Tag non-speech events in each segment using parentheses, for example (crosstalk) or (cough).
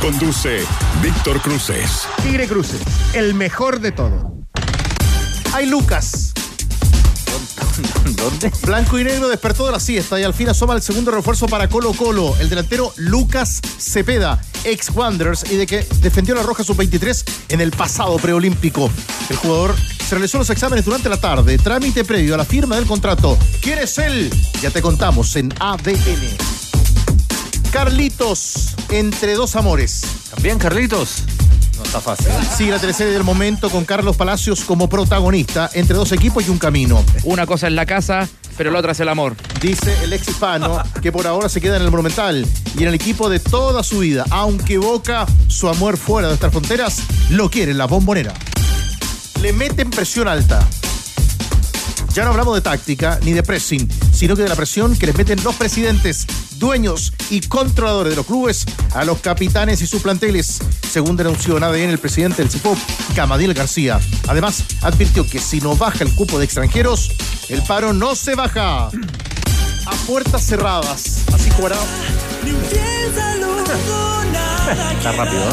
Conduce Víctor Cruces. Tigre Cruces, el mejor de todo. Hay Lucas. ¿Dónde? Blanco y negro despertó de la siesta y al fin asoma el segundo refuerzo para Colo Colo, el delantero Lucas Cepeda, ex Wanderers y de que defendió la Roja Sub-23 en el pasado preolímpico. El jugador se realizó los exámenes durante la tarde, trámite previo a la firma del contrato. ¿Quién es él? Ya te contamos en ADN. Carlitos, entre dos amores. ¿También, Carlitos? No está fácil. Sigue la teleserie del momento con Carlos Palacios como protagonista entre dos equipos y un camino. Una cosa es la casa, pero la otra es el amor. Dice el ex hispano que por ahora se queda en el Monumental y en el equipo de toda su vida. Aunque Boca, su amor fuera de estas fronteras, lo quiere en la bombonera. Le meten presión alta. Ya no hablamos de táctica ni de pressing, sino que de la presión que les meten los presidentes, dueños y controladores de los clubes a los capitanes y sus planteles, según denunció en ADN el presidente del CIPOP, Camadiel García. Además, advirtió que si no baja el cupo de extranjeros, el paro no se baja. A puertas cerradas. Así jugará. (laughs) Está rápido, ¿no?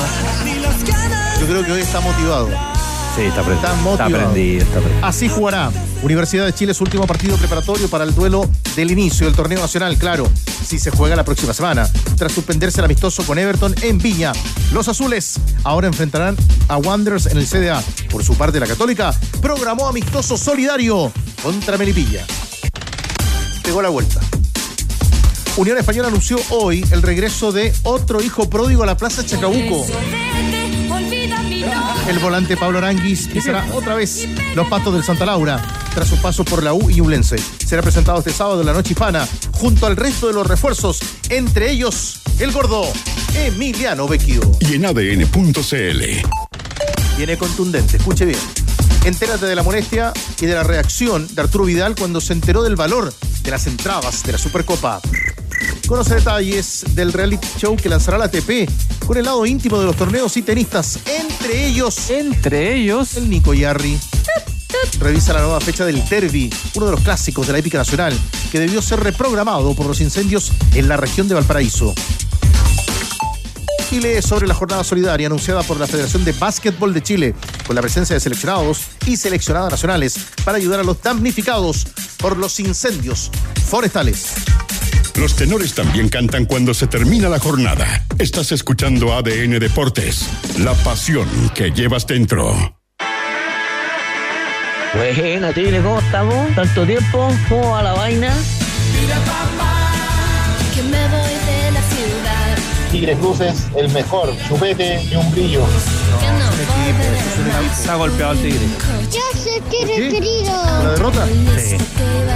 Yo creo que hoy está motivado. Sí, está prendido. Está prendido, está prendido. Así jugará Universidad de Chile su último partido preparatorio para el duelo del inicio del torneo nacional, claro, si se juega la próxima semana. Tras suspenderse el amistoso con Everton en Viña, los azules ahora enfrentarán a Wanderers en el CDA. Por su parte, la Católica programó amistoso solidario contra Melipilla. Pegó la vuelta. Unión Española anunció hoy el regreso de otro hijo pródigo a la Plaza Chacabuco. El volante Pablo Aranguis pisará otra vez los pastos del Santa Laura tras su paso por la U y Ublense. Será presentado este sábado en la noche hispana junto al resto de los refuerzos, entre ellos el gordo Emiliano Vecchio. Y en ADN.cl. Viene contundente, escuche bien. Entérate de la molestia y de la reacción de Arturo Vidal cuando se enteró del valor de las entradas de la Supercopa. Conoce detalles del reality show que lanzará la ATP con el lado íntimo de los torneos y tenistas, entre ellos Entre ellos, el Nico Yarri. Revisa la nueva fecha del Derby, uno de los clásicos de la épica nacional, que debió ser reprogramado por los incendios en la región de Valparaíso. Y lee sobre la jornada solidaria anunciada por la Federación de Básquetbol de Chile, con la presencia de seleccionados y seleccionadas nacionales para ayudar a los damnificados por los incendios forestales. Los tenores también cantan cuando se termina la jornada. Estás escuchando ADN Deportes. La pasión que llevas dentro. Buena, Tigre, ¿cómo estamos? ¿Tanto tiempo? ¿Cómo va la vaina? que me voy de la ciudad. Tigres Cruces, el mejor, chupete y un brillo. Que no volveré se ha golpeado el tigre. Yo ¿Qué? eres querido. ¿La derrota? Sí.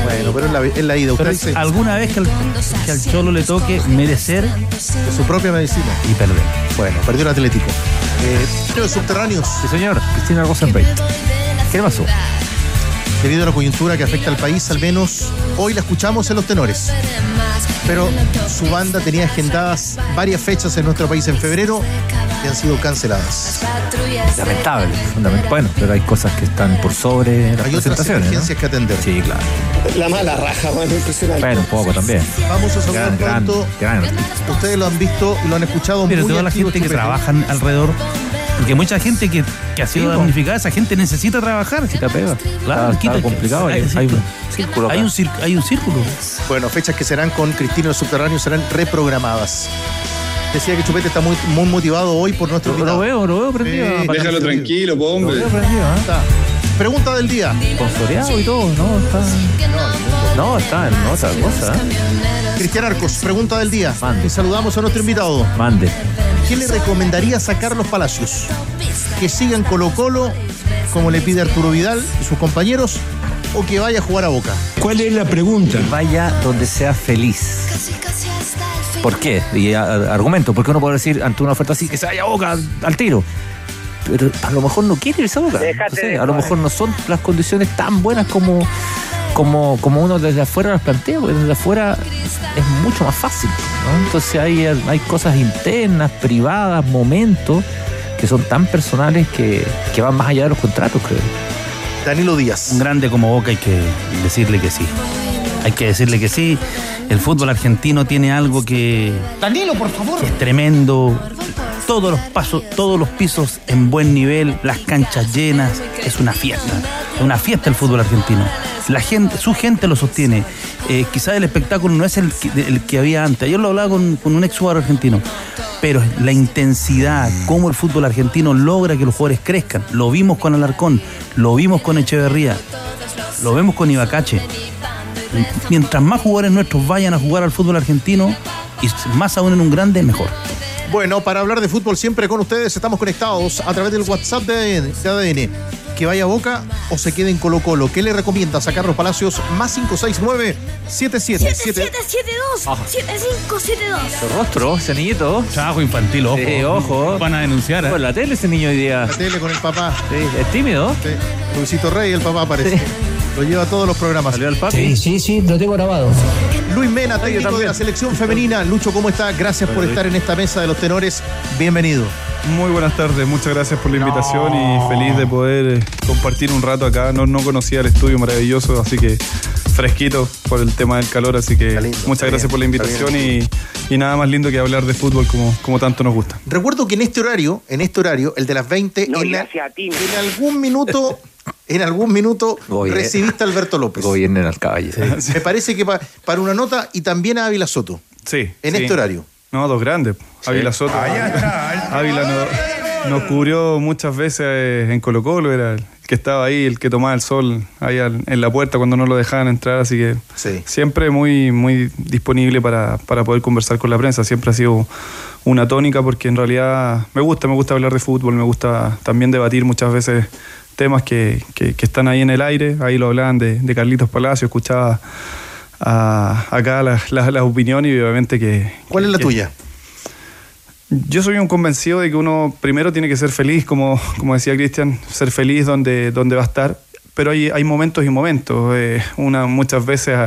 Bueno, pero es la, es la ida. Usted dice alguna vez que al, que al cholo le toque merecer de su propia medicina. y perder. Bueno, perdió el Atlético. Eh, los subterráneos. Sí, señor. Cristina Rosenberg. ¿Qué pasó? Debido a la coyuntura que afecta al país, al menos hoy la escuchamos en los tenores. Pero su banda tenía agendadas varias fechas en nuestro país en febrero que han sido canceladas. Lamentable. fundament- Bueno, pero hay cosas que están por sobre las Hay otras presentaciones. ¿no? emergencias que atender. Sí, claro. La mala raja, mano, impresionante. Bueno, un poco también. Vamos a saludar Gran, gran, pronto. gran artista. Ustedes lo han visto y lo han escuchado Pero muy toda la gente que Chupete. trabaja alrededor, porque mucha gente que, que ha sido Sí, damnificada, esa gente necesita trabajar. Si te pega. Claro, está, está complicado. hay- un círculo. Hay un, cir- hay un círculo. Bueno, fechas que serán con Cristina y los subterráneos serán reprogramadas. Decía que Chupete está muy, muy motivado hoy por nuestro Lo, invitado. veo, lo veo prendido. Déjalo tranquilo, po, Lo hombre. veo prendido, ¿eh? Está. Pregunta del día. Consoleado y todo, ¿no? Está, no, está en otra cosa. ¿eh? Cristian Arcos, pregunta del día. Mande. Y saludamos a nuestro invitado. Mande. ¿Qué le recomendaría a Carlos Palacios? ¿Que siga en Colo Colo, como le pide Arturo Vidal y sus compañeros, o que vaya a jugar a Boca? ¿Cuál es la pregunta? Vaya donde sea feliz. ¿Por qué? Y a- a- argumento, porque uno puede decir ante una oferta así que se vaya a boca al tiro. pero a lo mejor no quiere irse a Boca. No sé, a lo mejor no son las condiciones tan buenas como, como, como uno desde afuera las plantea, porque desde afuera es mucho más fácil. ¿no? Entonces hay, hay cosas internas, privadas, momentos que son tan personales que, que van más allá de los contratos, creo. Danilo Díaz. Un grande como Boca hay que decirle que sí. Hay que decirle que sí. El fútbol argentino tiene algo que, Danilo, por favor. que es tremendo. Todos los pasos, todos los pisos en buen nivel, las canchas llenas. Es una fiesta. Es una fiesta el fútbol argentino. La gente, su gente lo sostiene. Eh, quizás el espectáculo no es el que, el que había antes. Ayer lo hablaba con, con un ex jugador argentino. Pero la intensidad, cómo el fútbol argentino logra que los jugadores crezcan. Lo vimos con Alarcón, lo vimos con Echeverría, lo vemos con Ibacache. Mientras más jugadores nuestros vayan a jugar al fútbol argentino, y más aún en un grande, mejor. Bueno, para hablar de fútbol siempre con ustedes, estamos conectados a través del WhatsApp de ADN. de ADN. Que vaya a Boca o se quede en Colo Colo. ¿Qué le recomiendas a Carlos Palacios? Más 569 7777 7772 7572 Su rostro, ese niñito. Trabajo infantil, ojo. Sí, ojo. Van a denunciar. ¿eh? Por la tele ese niño hoy día. La tele con el papá. Sí, es tímido. Sí. Luisito Rey, el papá parece. Sí. Lo lleva a todos los programas. Salió al papi. sí, sí, lo tengo grabado. Luis Mena, técnico de la selección femenina. Lucho, ¿cómo está? Gracias por estar en esta mesa de los tenores. Bienvenido. Muy buenas tardes, muchas gracias por la invitación y feliz de poder eh, compartir un rato acá. No, no conocía el estudio maravilloso, así que fresquito por el tema del calor, así que lindo, muchas gracias bien, por la invitación y, y nada más lindo que hablar de fútbol como, como tanto nos gusta. Recuerdo que en este horario, en este horario, el de las 20, en, la- en algún minuto, (laughs) en algún minuto Gobier- recibiste a Alberto López. Gobiernen al caballo. (laughs) Me parece que pa- para una nota y también a Ávila Soto. Sí. En sí. este horario. No, dos grandes. Ávila Soto. Ávila no- nos cubrió muchas veces eh, en Colo Colo, era el que estaba ahí, el que tomaba el sol ahí en la puerta cuando no lo dejaban entrar, así que Sí. siempre muy, muy disponible para, para poder conversar con la prensa. Siempre ha sido una tónica porque en realidad me gusta, me gusta hablar de fútbol, me gusta también debatir muchas veces temas que, que- que están ahí en el aire. Ahí lo hablaban de, de Carlitos Palacio, escuchaba a- acá las las- las opiniones y obviamente que... ¿Cuál es la tuya? yo soy un convencido de que uno primero tiene que ser feliz, como, como decía Cristian, ser feliz donde, donde va a estar, pero hay, hay momentos y momentos. eh, una, muchas veces,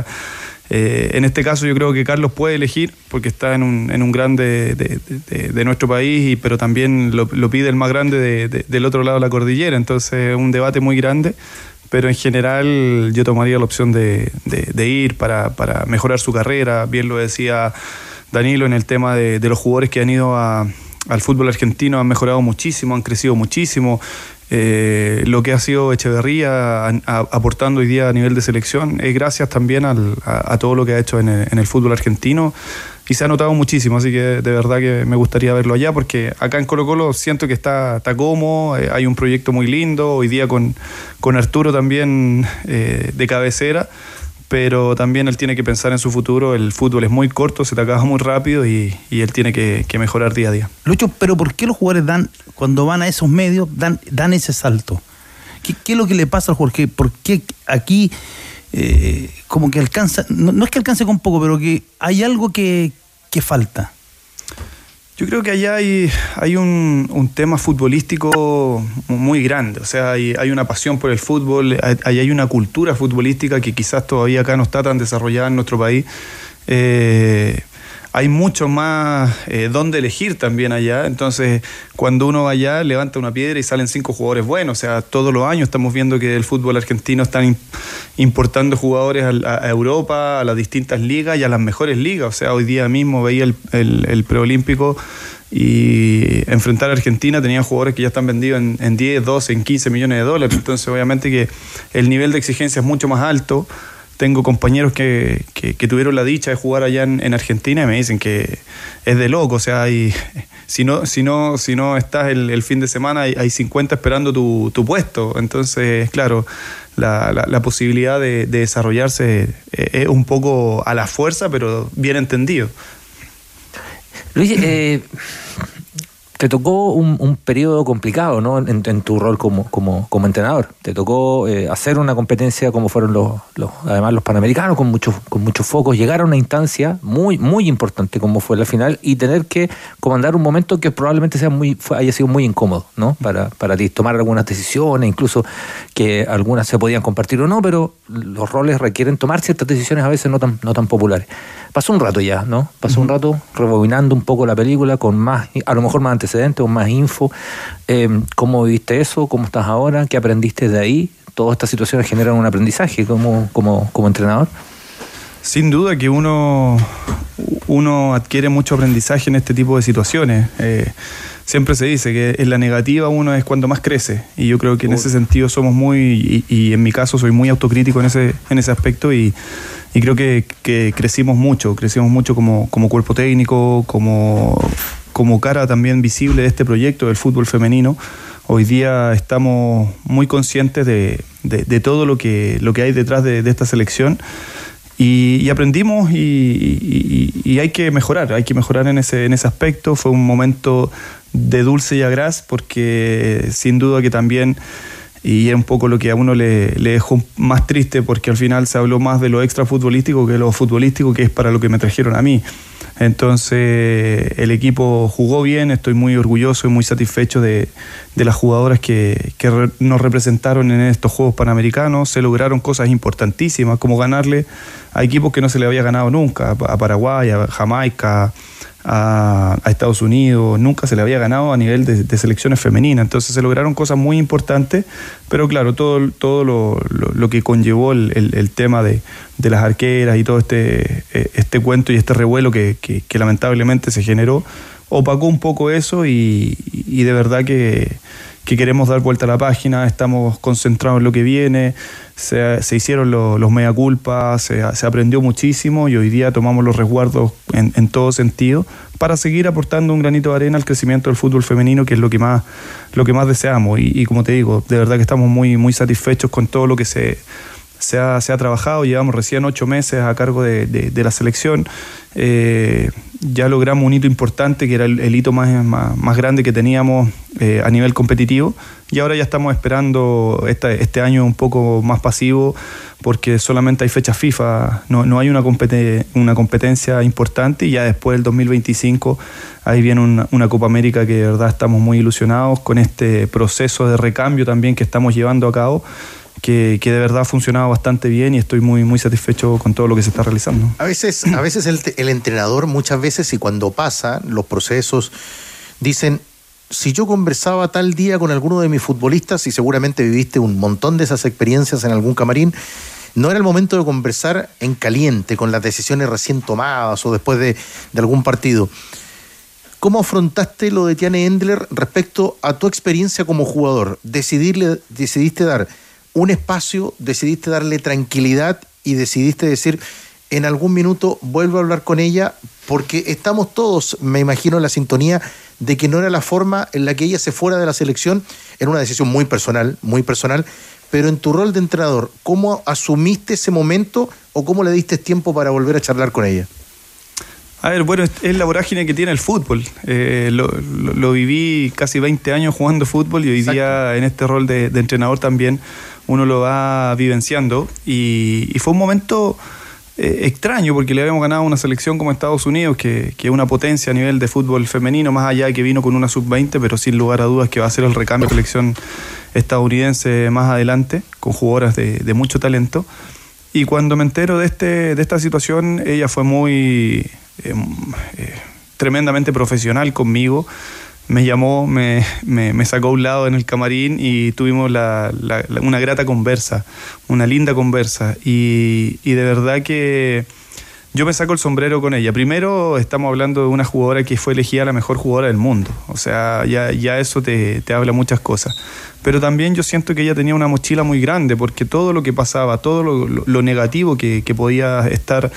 eh, en este caso yo creo que Carlos puede elegir, porque está en un, en un grande de, nuestro país, y, pero también lo, pide el más grande de- de- del otro lado de la cordillera, entonces es un debate muy grande. Pero en general yo tomaría la opción de, ir para, para mejorar su carrera, bien lo decía Danilo en el tema de los jugadores que han ido a- al fútbol argentino han mejorado muchísimo, han crecido muchísimo. Eh, lo que ha sido Echeverría aportando hoy día a nivel de selección es gracias también al- a, a todo lo que ha hecho en el, en el fútbol argentino. Y se ha notado muchísimo, así que de verdad que me gustaría verlo allá porque acá en Colo Colo siento que está, está cómodo, eh, hay un proyecto muy lindo, hoy día con, con Arturo también eh, de cabecera pero también él tiene que pensar en su futuro. El fútbol es muy corto, se te acaba muy rápido y, y él tiene que, mejorar día a día. Lucho, pero ¿por qué los jugadores dan, cuando van a esos medios, dan, dan ese salto? ¿Qué, qué es lo que le pasa al? ¿Qué- ¿Por qué aquí eh, como que alcanza, no, no es que alcance con poco, pero que hay algo que, que falta? Yo creo que allá hay, hay un, tema futbolístico muy grande, o sea, hay, hay una pasión por el fútbol, hay, hay- hay una cultura futbolística que quizás todavía acá no está tan desarrollada en nuestro país. Eh, hay mucho más eh, donde elegir también allá, entonces cuando uno va allá levanta una piedra y salen cinco jugadores buenos, o sea, todos los años estamos viendo que el fútbol argentino están im- importando jugadores a, Europa, a las distintas ligas y a las mejores ligas, o sea, hoy día mismo veía el, preolímpico y enfrentar a Argentina tenían jugadores que ya están vendidos en, en 10, 12, en 15 millones de dólares. Entonces, obviamente que el nivel de exigencia es mucho más alto. Tengo compañeros que, que- tuvieron la dicha de jugar allá en, en Argentina y me dicen que es de loco. O sea, hay, (laughs) si, no, si, no, si no estás el, fin de semana, hay, hay 50 esperando tu, tu puesto. Entonces, claro, la, la- la posibilidad de, de desarrollarse eh, es un poco a la fuerza, pero bien entendido. Luis, eh, te tocó un, un periodo complicado, ¿no? En, tu rol como, como, como entrenador. Te tocó eh, hacer una competencia como fueron los, los, además los panamericanos, con muchos, con muchos focos, llegar a una instancia muy, muy importante como fue la final y tener que comandar un momento que probablemente sea muy, haya sido muy incómodo, ¿no? Para, para ti, tomar algunas decisiones, incluso que algunas se podían compartir o no, pero los roles requieren tomar ciertas decisiones a veces no tan, no tan populares. Pasó un rato ya, ¿no? Pasó un rato rebobinando un poco la película con más, a lo mejor más antecedentes o más info. Eh, ¿Cómo viviste eso? ¿Cómo estás ahora? ¿Qué aprendiste de ahí? Todas estas situaciones generan un aprendizaje como, como, como entrenador. Sin duda que uno, uno adquiere mucho aprendizaje en este tipo de situaciones. Eh, siempre se dice que en la negativa uno es cuando más crece y yo creo que en ese sentido somos muy, y, en mi caso soy muy autocrítico en ese, en ese aspecto y, creo que, crecimos mucho, crecimos mucho como, como cuerpo técnico, como, como cara también visible de este proyecto del fútbol femenino. Hoy día estamos muy conscientes de, de, todo lo que, lo que hay detrás de, de esta selección y, aprendimos y, hay que mejorar, hay que mejorar en ese, en ese aspecto. Fue un momento de dulce y agraz porque sin duda que también, y es un poco lo que a uno le, dejó más triste porque al final se habló más de lo extra futbolístico que lo futbolístico que es para lo que me trajeron a mí. Entonces el equipo jugó bien, estoy muy orgulloso y muy satisfecho de, las jugadoras que, nos representaron en estos Juegos Panamericanos. Se lograron cosas importantísimas, como ganarle a equipos que no se le había ganado nunca, a Paraguay, a Jamaica, a, Estados Unidos, nunca se le había ganado a nivel de, selecciones femeninas. Entonces se lograron cosas muy importantes, pero claro, todo, todo lo, que conllevó el, tema de, las arqueras y todo este, e, este cuento y este revuelo que, lamentablemente se generó, opacó un poco eso y de verdad que que queremos dar vuelta a la página, estamos concentrados en lo que viene, se, hicieron los mea culpa, se, aprendió muchísimo y hoy día tomamos los resguardos en, todo sentido para seguir aportando un granito de arena al crecimiento del fútbol femenino, que es lo que más, lo que más deseamos. Y, como te digo, de verdad que estamos muy, muy satisfechos con todo lo que se, se ha, se ha trabajado, llevamos recién ocho meses a cargo de, de la selección eh, ya logramos un hito importante, que era el, hito más, más, grande que teníamos eh, a nivel competitivo, y ahora ya estamos esperando este año un poco más pasivo, porque solamente hay fechas FIFA, no, no hay una, una competencia importante, y ya después del 2025 ahí viene una, una Copa América que de verdad estamos muy ilusionados con este proceso de recambio también que estamos llevando a cabo que, de verdad ha funcionado bastante bien y estoy muy, muy satisfecho con todo lo que se está realizando. A veces, a veces el, entrenador, muchas veces, y cuando pasa los procesos, dicen, si yo conversaba tal día con alguno de mis futbolistas, y seguramente viviste un montón de esas experiencias en algún camarín, no era el momento de conversar en caliente, con las decisiones recién tomadas o después de, de algún partido. ¿Cómo afrontaste lo de Tiane Endler respecto a tu experiencia como jugador? Decidirle, decidiste dar un espacio, decidiste darle tranquilidad y decidiste decir, en algún minuto vuelvo a hablar con ella, porque estamos todos, me imagino, en la sintonía de que no era la forma en la que ella se fuera de la selección, era una decisión muy personal, muy personal, pero en tu rol de entrenador, ¿cómo asumiste ese momento o cómo le diste tiempo para volver a charlar con ella? A ver, bueno, es la vorágine que tiene el fútbol. Eh, lo, viví casi 20 años jugando fútbol y hoy día en este rol de, entrenador también uno lo va vivenciando. Y, fue un momento eh, extraño porque le habíamos ganado una selección como Estados Unidos, que, es una potencia a nivel de fútbol femenino, más allá de que vino con una sub-20, pero sin lugar a dudas que va a ser el recambio de selección estadounidense más adelante, con jugadoras de, mucho talento. Y cuando me entero de, este, de esta situación, ella fue muy eh, eh, tremendamente profesional conmigo. Me llamó, me, me, sacó a un lado en el camarín y tuvimos una grata conversa, una linda conversa. Y, de verdad que yo me saco el sombrero con ella. Primero estamos hablando de una jugadora que fue elegida la mejor jugadora del mundo. O sea, ya, ya eso te, habla muchas cosas. Pero también yo siento que ella tenía una mochila muy grande porque todo lo que pasaba, todo lo, negativo que, que podía estar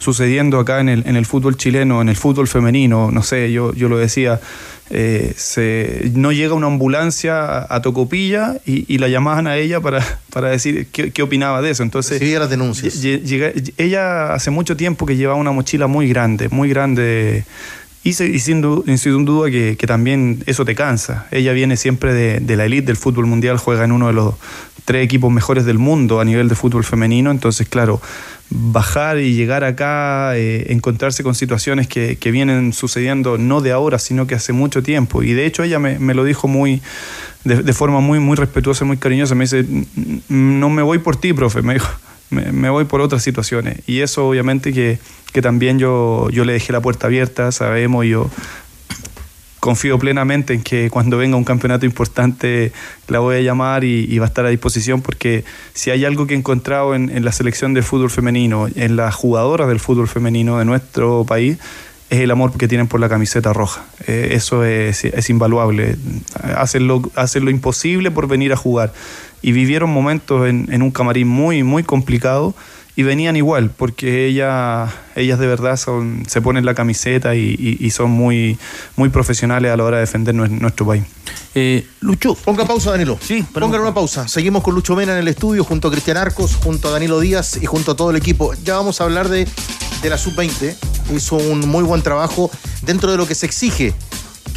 sucediendo acá en el, en el fútbol chileno, en el fútbol femenino, no sé, yo, yo lo decía, eh, se, no llega una ambulancia a, Tocopilla y, la llamaban a ella para, para decir qué, opinaba de eso. Entonces, Recibía las denuncias. ella hace mucho tiempo que llevaba una mochila muy grande, muy grande Y, sin, duda que, también eso te cansa. Ella viene siempre de, la elite del fútbol mundial, juega en uno de los tres equipos mejores del mundo a nivel de fútbol femenino, entonces claro, bajar y llegar acá, eh, encontrarse con situaciones que, vienen sucediendo no de ahora, sino que hace mucho tiempo. Y de hecho ella me, lo dijo muy, de, forma muy, muy respetuosa, muy cariñosa, me dice, no me voy por ti, profe, me dijo, me voy por otras situaciones. Y eso obviamente que que también yo, yo le dejé la puerta abierta, sabemos, yo confío plenamente en que cuando venga un campeonato importante la voy a llamar y, va a estar a disposición porque si hay algo que he encontrado en, la selección de fútbol femenino, en las jugadoras del fútbol femenino de nuestro país, es el amor que tienen por la camiseta roja. Eh, eso es, es, invaluable. Hacen lo, hacen lo imposible por venir a jugar. Y vivieron momentos en, en un camarín muy, muy complicado y venían igual, porque ella, ellas de verdad son, se ponen la camiseta y, son muy, muy profesionales a la hora de defender nuestro país. Eh, Lucho. Ponga pausa, Danilo. Sí, Pongan una pausa. Seguimos con Lucho Mena en el estudio, junto a Cristian Arcos, junto a Danilo Díaz y junto a todo el equipo. Ya vamos a hablar de, de la sub-20. Hizo un muy buen trabajo dentro de lo que se exige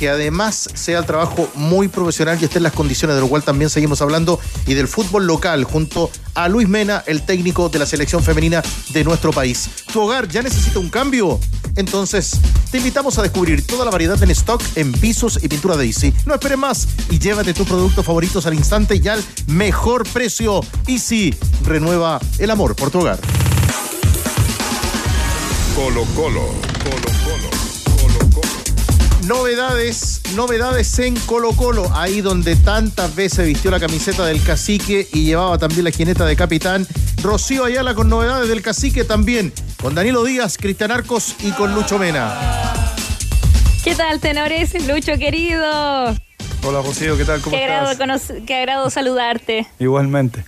que además sea el trabajo muy profesional y esté en las condiciones, de lo cual también seguimos hablando, y del fútbol local, junto a Luis Mena, el técnico de la selección femenina de nuestro país. ¿Tu hogar ya necesita un cambio? Entonces, te invitamos a descubrir toda la variedad en stock en pisos y pintura Daisy. No esperes más y llévate tus productos favoritos al instante y al mejor precio. Easy renueva el amor por tu hogar. Colo Colo, Colo Colo. Novedades, novedades en Colo Colo, ahí donde tantas veces vistió la camiseta del cacique y llevaba también la jineta de capitán. Rocío Ayala con novedades del cacique también, con Danilo Díaz, Cristian Arcos y con Lucho Mena. ¿Qué tal, tenores? Lucho querido. Hola, Rocío, ¿qué tal? ¿Cómo qué estás? qué agrado saludarte. Igualmente.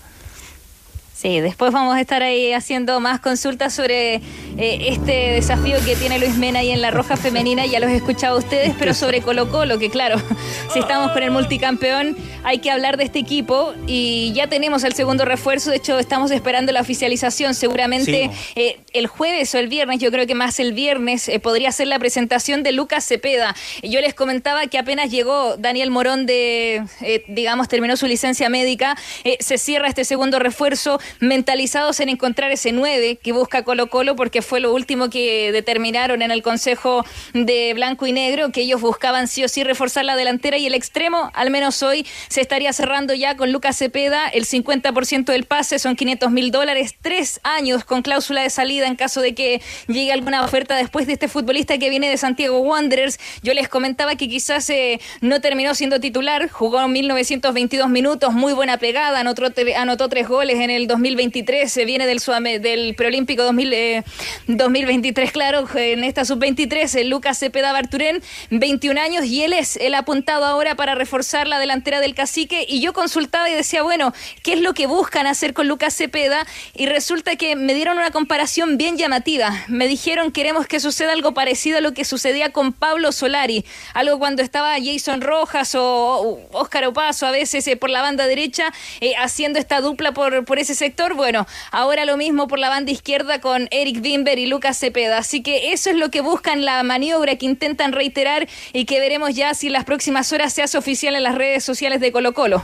Sí, después vamos a estar ahí haciendo más consultas sobre eh, este desafío que tiene Luis Mena ahí en la Roja Femenina, ya los he escuchado ustedes, pero sobre Colo Colo, que claro, (laughs) si estamos con el multicampeón, hay que hablar de este equipo y ya tenemos el segundo refuerzo, de hecho estamos esperando la oficialización, seguramente eh, el jueves o el viernes, yo creo que más el viernes, eh, podría ser la presentación de Lucas Cepeda. Yo les comentaba que apenas llegó Daniel Morón de, digamos, terminó su licencia médica, se cierra este segundo refuerzo, mentalizados en encontrar ese 9 que busca Colo Colo, porque fue lo último que determinaron en el Consejo de Blanco y Negro, que ellos buscaban sí o sí reforzar la delantera y el extremo, al menos hoy, se estaría cerrando ya con Lucas Cepeda, el 50% del pase son 500 mil dólares, tres años con cláusula de salida en caso de que llegue alguna oferta después de este futbolista que viene de Santiago Wanderers. Yo les comentaba que quizás eh, no terminó siendo titular, jugó 1922 minutos, muy buena pegada, anotó, anotó tres goles en el 2023, se viene del, del preolímpico 2000, 2023, claro, en esta sub-23, Lucas Cepeda Barturén, 21 años, y él es el apuntado ahora para reforzar la delantera del cacique. Y yo consultaba y decía, bueno, ¿qué es lo que buscan hacer con Lucas Cepeda? Y resulta que me dieron una comparación bien llamativa. Me dijeron, queremos que suceda algo parecido a lo que sucedía con Pablo Solari, algo cuando estaba Jason Rojas o Óscar Opaso a veces eh, por la banda derecha, eh, haciendo esta dupla por, por ese Bueno, ahora lo mismo por la banda izquierda con Eric Bimber y Lucas Cepeda. Así que eso es lo que buscan la maniobra que intentan reiterar y que veremos ya si en las próximas horas se hace oficial en las redes sociales de Colo Colo.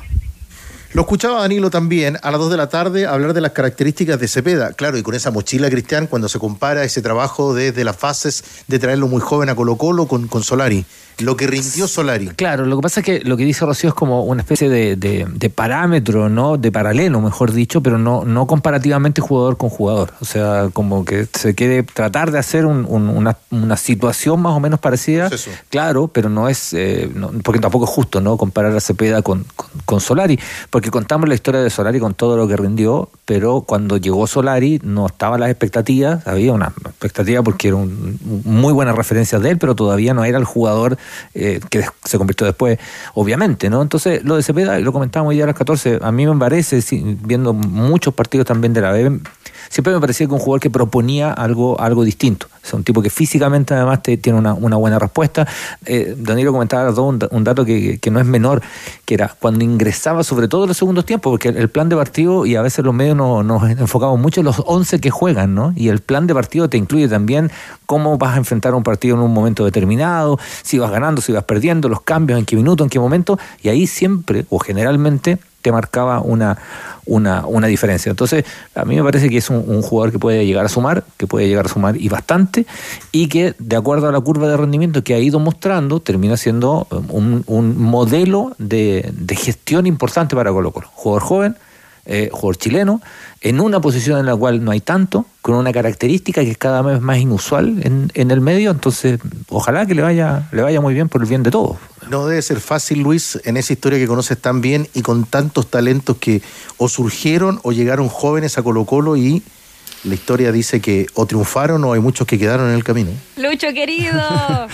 Lo escuchaba Danilo también a las 2 de la tarde hablar de las características de Cepeda. Claro, y con esa mochila, Cristian, cuando se compara ese trabajo desde las fases de traerlo muy joven a Colo Colo con, con Solari lo que rindió Solari. Claro, lo que pasa es que lo que dice Rocío es como una especie de, parámetro, ¿no? De paralelo, mejor dicho, pero no, no comparativamente jugador con jugador. O sea, como que se quiere tratar de hacer una, situación más o menos parecida. Claro, pero no es, eh, porque tampoco es justo, ¿no? Comparar a Cepeda con, con, Solari, porque contamos la historia de Solari con todo lo que rindió, pero cuando llegó Solari no estaban las expectativas, había una expectativa porque eran muy buenas referencias de él, pero todavía no era el jugador eh, que se convirtió después, obviamente, ¿no? Entonces, lo de Cepeda, lo comentábamos ya a las 14, a mí me parece, viendo muchos partidos también de la B, siempre me parecía que un jugador que proponía algo, algo distinto. Es un tipo que físicamente además tiene una, buena respuesta. Eh, Danilo comentaba un, un dato que, no es menor, que era cuando ingresaba, sobre todo en los segundos tiempos, porque el, plan de partido, y a veces los medios nos enfocamos mucho en los 11 que juegan, ¿no? Y el plan de partido te incluye también cómo vas a enfrentar un partido en un momento determinado, si vas ganando, si vas perdiendo, los cambios, en qué minuto, en qué momento, y ahí siempre o generalmente te marcaba una, una, una diferencia. Entonces, a mí me parece que es un, jugador que puede llegar a sumar, que puede llegar a sumar y bastante, y que de acuerdo a la curva de rendimiento que ha ido mostrando, termina siendo un, un modelo de, de gestión importante para Colo Colo. Jugador joven, eh, jugador chileno, en una posición en la cual no hay tanto, con una característica que es cada vez más inusual en, en el medio, entonces ojalá que le vaya, le vaya muy bien por el bien de todos. No debe ser fácil, Luis, en esa historia que conoces tan bien y con tantos talentos que o surgieron o llegaron jóvenes a Colo Colo y la historia dice que o triunfaron o hay muchos que quedaron en el camino. Lucho querido. (laughs)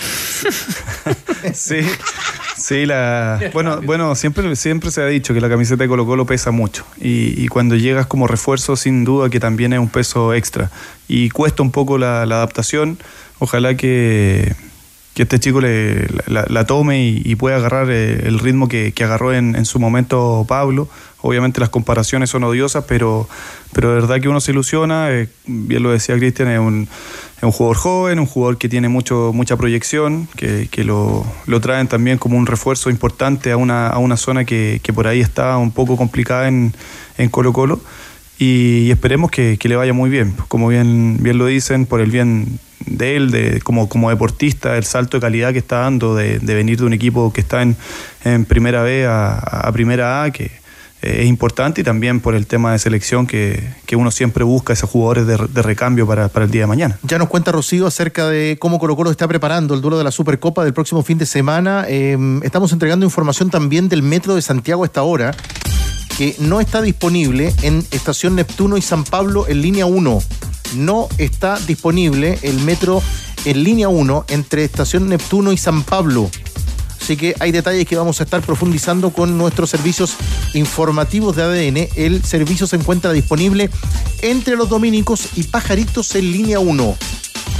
sí, sí, la bueno, bueno, siempre, siempre se ha dicho que la camiseta de Colo Colo pesa mucho y, cuando llegas como refuerzo, sin duda que también es un peso extra y cuesta un poco la, adaptación. Ojalá que, este chico le, la, tome y, pueda agarrar eh, el ritmo que, agarró en, en su momento Pablo Obviamente las comparaciones son odiosas, pero, pero de verdad que uno se ilusiona. Eh, bien lo decía Cristian, es un, es un jugador joven, un jugador que tiene mucho, mucha proyección, que, que lo, lo, traen también como un refuerzo importante a una, a una zona que, que por ahí está un poco complicada en, en Colo Colo. Y, esperemos que, que, le vaya muy bien. Como bien, bien lo dicen, por el bien de él, de, como, como deportista, el salto de calidad que está dando de, de venir de un equipo que está en, primera B a, primera A, que eh, es importante y también por el tema de selección que, uno siempre busca esos jugadores de, recambio para, el día de mañana. Ya nos cuenta Rocío acerca de cómo Colo Colo está preparando el duelo de la Supercopa del próximo fin de semana. Em, estamos entregando información también del Metro de Santiago a esta hora, que no está disponible en Estación Neptuno y San Pablo en línea 1. No está disponible el metro en línea 1 entre Estación Neptuno y San Pablo. Así que hay detalles que vamos a estar profundizando con nuestros servicios informativos de ADN. El servicio se encuentra disponible entre los dominicos y pajaritos en línea 1.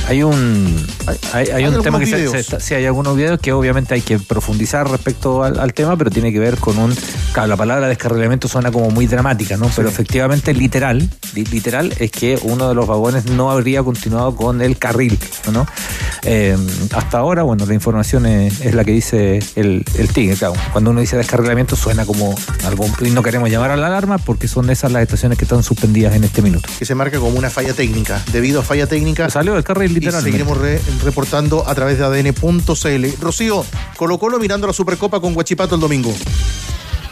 Hay un, hay, un tema que se, sí, hay algunos videos que obviamente hay que profundizar respecto al, tema, pero tiene que ver con un. Claro, la palabra descarrilamiento suena como muy dramática, ¿no? Pero efectivamente, literal, literal, es que uno de los vagones no habría continuado con el carril, ¿no? Eh, hasta ahora, bueno, la información es, la que dice el, el tigre, claro. Cuando uno dice descarrilamiento suena como algo. Y no queremos llamar a la alarma porque son esas las estaciones que están suspendidas en este minuto. Que se marca como una falla técnica. Debido a falla técnica. Salió el y seguiremos reportando a través de ADN.cl. Rocío, Colo Colo mirando la Supercopa con Guachipato el domingo.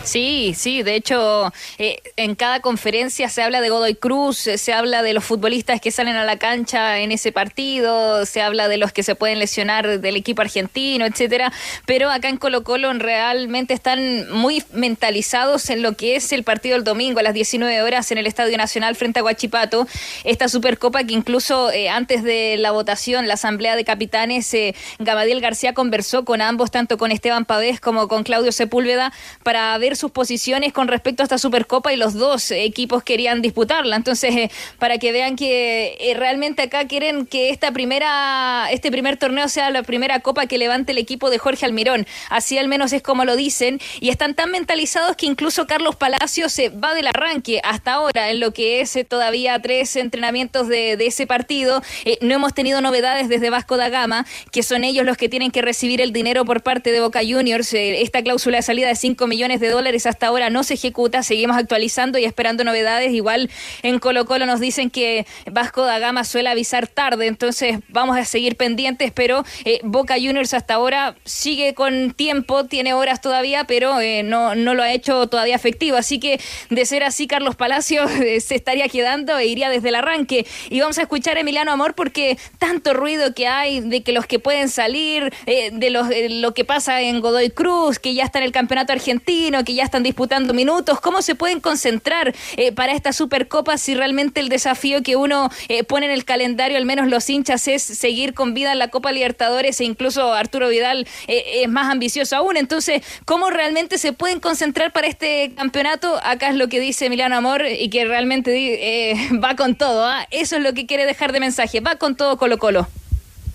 Sí, sí, de hecho, eh, en cada conferencia se habla de Godoy Cruz, se habla de los futbolistas que salen a la cancha en ese partido, se habla de los que se pueden lesionar del equipo argentino, etcétera, pero acá en Colo Colo realmente están muy mentalizados en lo que es el partido del domingo a las 19 horas en el Estadio Nacional frente a Guachipato, esta Supercopa que incluso eh, antes de la votación, la Asamblea de Capitanes, eh, García conversó con ambos, tanto con Esteban Pavés como con Claudio Sepúlveda, para ver sus posiciones con respecto a esta Supercopa y los dos equipos querían disputarla. Entonces, eh, para que vean que eh, realmente acá quieren que esta primera, este primer torneo sea la primera copa que levante el equipo de Jorge Almirón. Así al menos es como lo dicen. Y están tan mentalizados que incluso Carlos Palacio se va del arranque hasta ahora en lo que es eh, todavía tres entrenamientos de, de ese partido. no hemos tenido novedades desde Vasco da Gama, que son ellos los que tienen que recibir el dinero por parte de Boca Juniors. esta cláusula de salida de 5 millones de dólares hasta ahora no se ejecuta, seguimos actualizando y esperando novedades. Igual en Colo Colo nos dicen que Vasco da Gama suele avisar tarde, entonces vamos a seguir pendientes, pero eh, Boca Juniors hasta ahora sigue con tiempo, tiene horas todavía, pero eh, no, no lo ha hecho todavía efectivo. Así que de ser así, Carlos Palacios (laughs) eh, se estaría quedando e iría desde el arranque. Y vamos a escuchar a Emiliano Amor porque tanto ruido que hay de que los que pueden salir, de los, lo que pasa en Godoy Cruz, que ya está en el campeonato argentino, que ya están disputando minutos. ¿Cómo se pueden concentrar eh, para esta Supercopa si realmente el desafío que uno eh, pone en el calendario, al menos los hinchas, es seguir con vida en la Copa Libertadores e incluso Arturo Vidal es más ambicioso aún? Entonces, ¿cómo realmente se pueden concentrar para este campeonato? Acá es lo que dice Emiliano Amor y que realmente (laughs) va con todo. ¿ah? Eso es lo que quiere dejar de mensaje. Va con todo Colo Colo.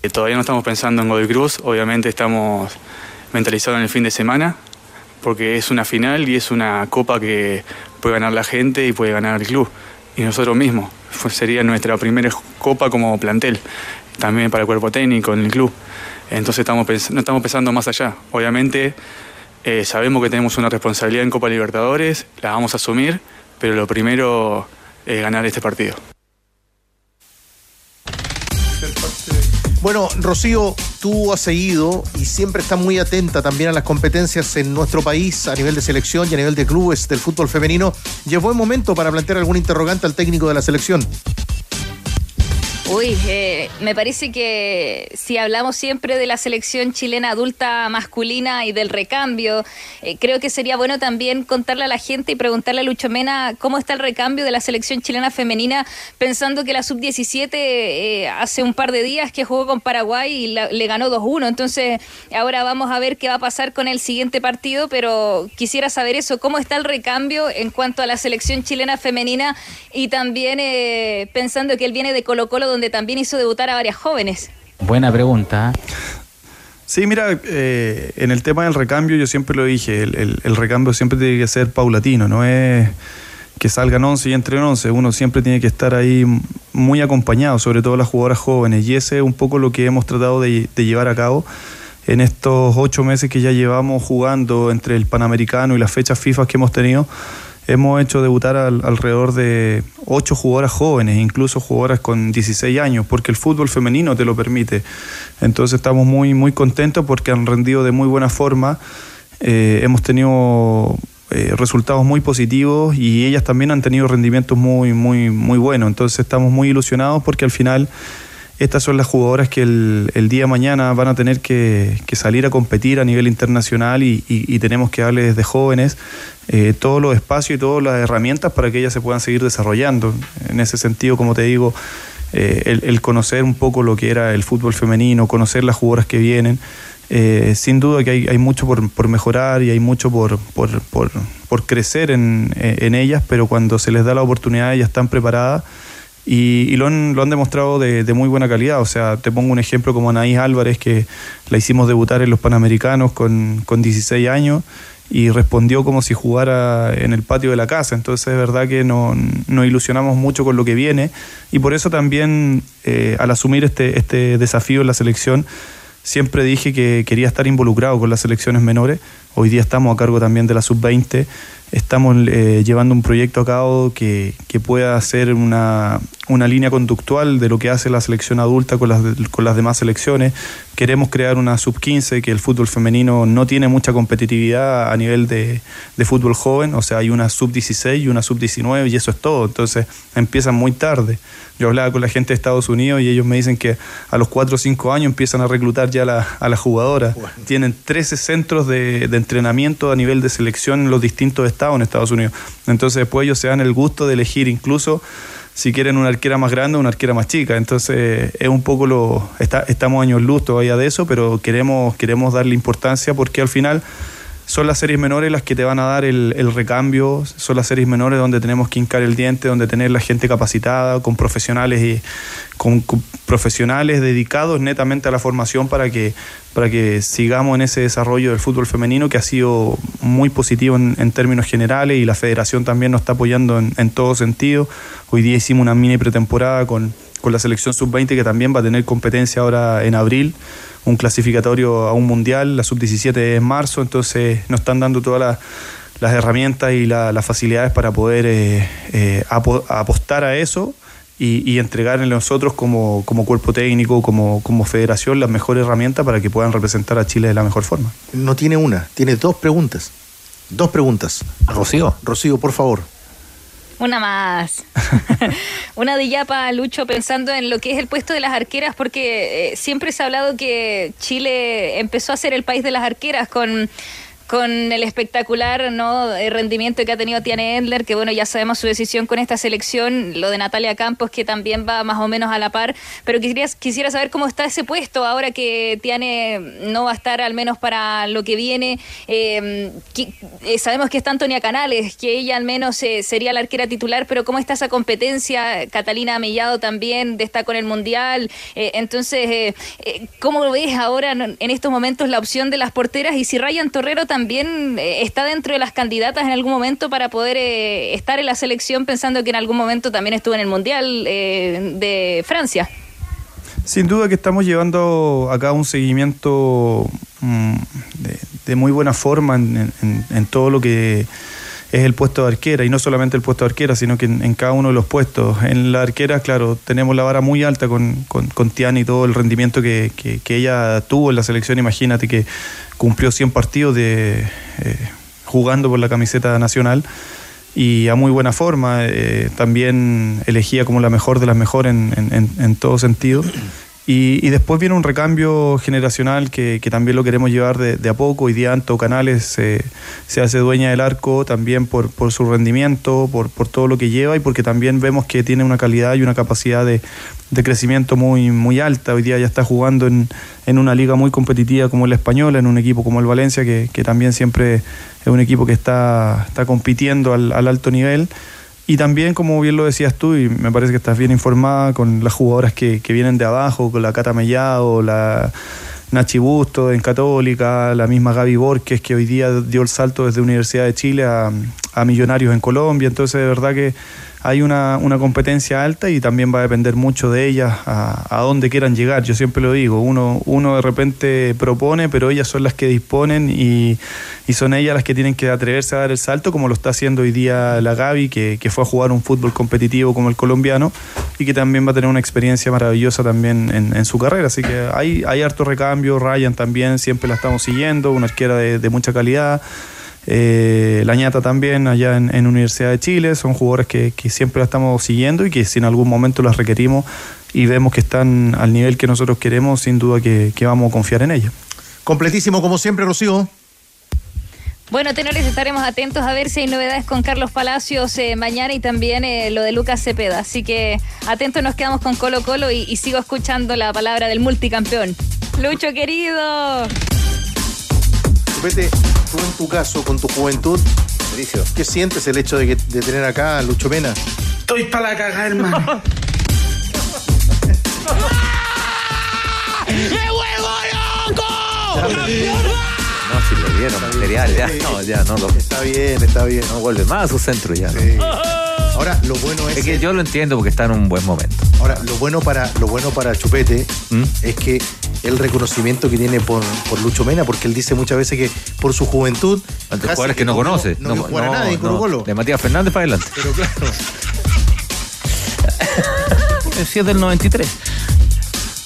Todavía no estamos pensando en Godoy Cruz, obviamente estamos mentalizados en el fin de semana, porque es una final y es una copa que puede ganar la gente y puede ganar el club. Y nosotros mismos, sería nuestra primera copa como plantel, también para el cuerpo técnico en el club. Entonces estamos no estamos pensando más allá. Obviamente eh, sabemos que tenemos una responsabilidad en Copa Libertadores, la vamos a asumir, pero lo primero es ganar este partido. Bueno, Rocío, tú has seguido y siempre estás muy atenta también a las competencias en nuestro país a nivel de selección y a nivel de clubes del fútbol femenino. ¿Y buen momento para plantear algún interrogante al técnico de la selección? Uy, eh, me parece que si hablamos siempre de la selección chilena adulta masculina y del recambio, eh, creo que sería bueno también contarle a la gente y preguntarle a Lucho Mena cómo está el recambio de la selección chilena femenina, pensando que la sub-17 eh, hace un par de días que jugó con Paraguay y le ganó 2-1. Entonces, ahora vamos a ver qué va a pasar con el siguiente partido, pero quisiera saber eso, cómo está el recambio en cuanto a la selección chilena femenina y también pensando que él viene de Colo Colo, donde donde también hizo debutar a varias jóvenes. Buena pregunta. Sí, mira, eh, en el tema del recambio yo siempre lo dije, el, recambio siempre tiene que ser paulatino, no es que salgan 11 y entren 11, uno siempre tiene que estar ahí muy acompañado, sobre todo las jugadoras jóvenes, y ese es un poco lo que hemos tratado de, de llevar a cabo en estos ocho meses que ya llevamos jugando entre el Panamericano y las fechas FIFA que hemos tenido hemos hecho debutar alrededor de ocho jugadoras jóvenes, incluso jugadoras con 16 años, porque el fútbol femenino te lo permite. Entonces estamos muy, muy contentos porque han rendido de muy buena forma. Eh, hemos tenido eh, resultados muy positivos y ellas también han tenido rendimientos muy, muy, muy buenos. Entonces estamos muy ilusionados porque al final estas son las jugadoras que el, día de mañana van a tener que, salir a competir a nivel internacional y, tenemos que darles desde jóvenes eh, todos los espacios y todas las herramientas para que ellas se puedan seguir desarrollando. En ese sentido, como te digo, eh, el, conocer un poco lo que era el fútbol femenino, conocer las jugadoras que vienen. Eh, sin duda que hay, mucho por, mejorar y hay mucho por, por, crecer en, en ellas, pero cuando se les da la oportunidad ellas están preparadas y, lo, han, lo, han, demostrado de, muy buena calidad. O sea, te pongo un ejemplo como Anaís Álvarez, que la hicimos debutar en los Panamericanos con, con 16 años y respondió como si jugara en el patio de la casa. Entonces es verdad que nos ilusionamos mucho con lo que viene y por eso también eh, al asumir este, este desafío en la selección, siempre dije que quería estar involucrado con las selecciones menores. Hoy día estamos a cargo también de la sub-20 estamos eh, llevando un proyecto a cabo que, que pueda ser una, una, línea conductual de lo que hace la selección adulta con las, con las demás selecciones. Queremos crear una sub-15, que el fútbol femenino no tiene mucha competitividad a nivel de, de fútbol joven, o sea, hay una sub-16 y una sub-19 y eso es todo, entonces empiezan muy tarde. Yo hablaba con la gente de Estados Unidos y ellos me dicen que a los 4 o 5 años empiezan a reclutar ya la, a las jugadoras. Tienen 13 centros de, de entrenamiento a nivel de selección en los distintos estados en Estados Unidos. Entonces después ellos se dan el gusto de elegir incluso si quieren una arquera más grande o una arquera más chica. Entonces es un poco lo... Está, estamos años luz todavía de eso, pero queremos, queremos darle importancia porque al final son las series menores las que te van a dar el, recambio, son las series menores donde tenemos que hincar el diente, donde tener la gente capacitada, con profesionales y con, profesionales dedicados netamente a la formación para que, para que sigamos en ese desarrollo del fútbol femenino que ha sido muy positivo en, términos generales y la federación también nos está apoyando en, en todo sentido. Hoy día hicimos una mini pretemporada con, con la selección sub-20 que también va a tener competencia ahora en abril un clasificatorio a un mundial, la sub-17 es marzo, entonces nos están dando todas las, herramientas y las facilidades para poder eh, eh, apostar a eso y, y entregar en nosotros como, como cuerpo técnico, como, como federación, las mejores herramientas para que puedan representar a Chile de la mejor forma. No tiene una, tiene dos preguntas. Dos preguntas. Rocío. Rocío, por favor. Una más. (laughs) Una de Yapa, Lucho, pensando en lo que es el puesto de las arqueras, porque eh, siempre se ha hablado que Chile empezó a ser el país de las arqueras con con el espectacular ¿no? El rendimiento que ha tenido Tiane Endler, que bueno, ya sabemos su decisión con esta selección, lo de Natalia Campos, que también va más o menos a la par, pero quisiera, quisiera saber cómo está ese puesto ahora que Tiane no va a estar al menos para lo que viene. Eh, eh, sabemos que está Antonia Canales, que ella al menos eh, sería la arquera titular, pero cómo está esa competencia, Catalina Amellado también está con el Mundial, entonces, ¿cómo ves ahora en estos momentos la opción de las porteras y si Ryan Torrero también está dentro de las candidatas en algún momento para poder estar en la selección pensando que en algún momento también estuvo en el Mundial de Francia? Sin duda que estamos llevando acá un seguimiento mm, de, muy buena forma en, todo lo que es el puesto de arquera, y no solamente el puesto de arquera, sino que en, cada uno de los puestos. En la arquera, claro, tenemos la vara muy alta con, con, Tiani y todo el rendimiento que, ella tuvo en la selección. Imagínate que cumplió 100 partidos de, eh, jugando por la camiseta nacional y a muy buena forma, eh, también elegía como la mejor de las mejores en, en, todo sentido. Y, después viene un recambio generacional que, también lo queremos llevar de, a poco. Hoy día Anto Canales se hace dueña del arco también por, por su rendimiento, por, por, todo lo que lleva y porque también vemos que tiene una calidad y una capacidad de, de crecimiento muy, muy alta. Hoy día ya está jugando en, en una liga muy competitiva como el Español, en un equipo como el Valencia, que, que también siempre es un equipo que está, está compitiendo al, alto nivel. Y también, como bien lo decías tú, y me parece que estás bien informada con las jugadoras que, que vienen de abajo, con la Cata Mellado, la Nachi Busto en Católica, la misma Gaby Borges, que hoy día dio el salto desde Universidad de Chile a, a Millonarios en Colombia. Entonces, de verdad que hay una, una, competencia alta y también va a depender mucho de ellas a, a, dónde quieran llegar. Yo siempre lo digo, uno, uno de repente propone, pero ellas son las que disponen y, y, son ellas las que tienen que atreverse a dar el salto, como lo está haciendo hoy día la Gaby, que, que, fue a jugar un fútbol competitivo como el colombiano y que también va a tener una experiencia maravillosa también en, en su carrera. Así que hay, hay harto recambio, Ryan también, siempre la estamos siguiendo, una arquera de, de mucha calidad. Eh, la ñata también allá en, Universidad de Chile, son jugadores que, siempre la estamos siguiendo y que si en algún momento las requerimos y vemos que están al nivel que nosotros queremos, sin duda que, vamos a confiar en ellos. Completísimo como siempre, Rocío. Bueno, tenores, estaremos atentos a ver si hay novedades con Carlos Palacios eh, mañana y también eh, lo de Lucas Cepeda. Así que atentos nos quedamos con Colo Colo y, y sigo escuchando la palabra del multicampeón. Lucho querido. Vete, tú en tu caso, con tu juventud, ¿qué sientes el hecho de, tener acá a Lucho Mena? Estoy para la cagada, hermano. (laughs) ¡Me vuelvo loco! No, si lo dieron material, ya, no, ya no lo. Está bien, está bien. No vuelve más a su centro ya. Ahora, lo bueno es. Es que yo lo entiendo porque está en un buen momento. Ahora, lo bueno para, lo bueno para Chupete ¿Mm? es que el reconocimiento que tiene por, por Lucho Mena, porque él dice muchas veces que por su juventud. Ante jugadores que no conoce. No, no, no, nadie en De Matías Fernández para adelante. Pero claro. (laughs) si es del 93.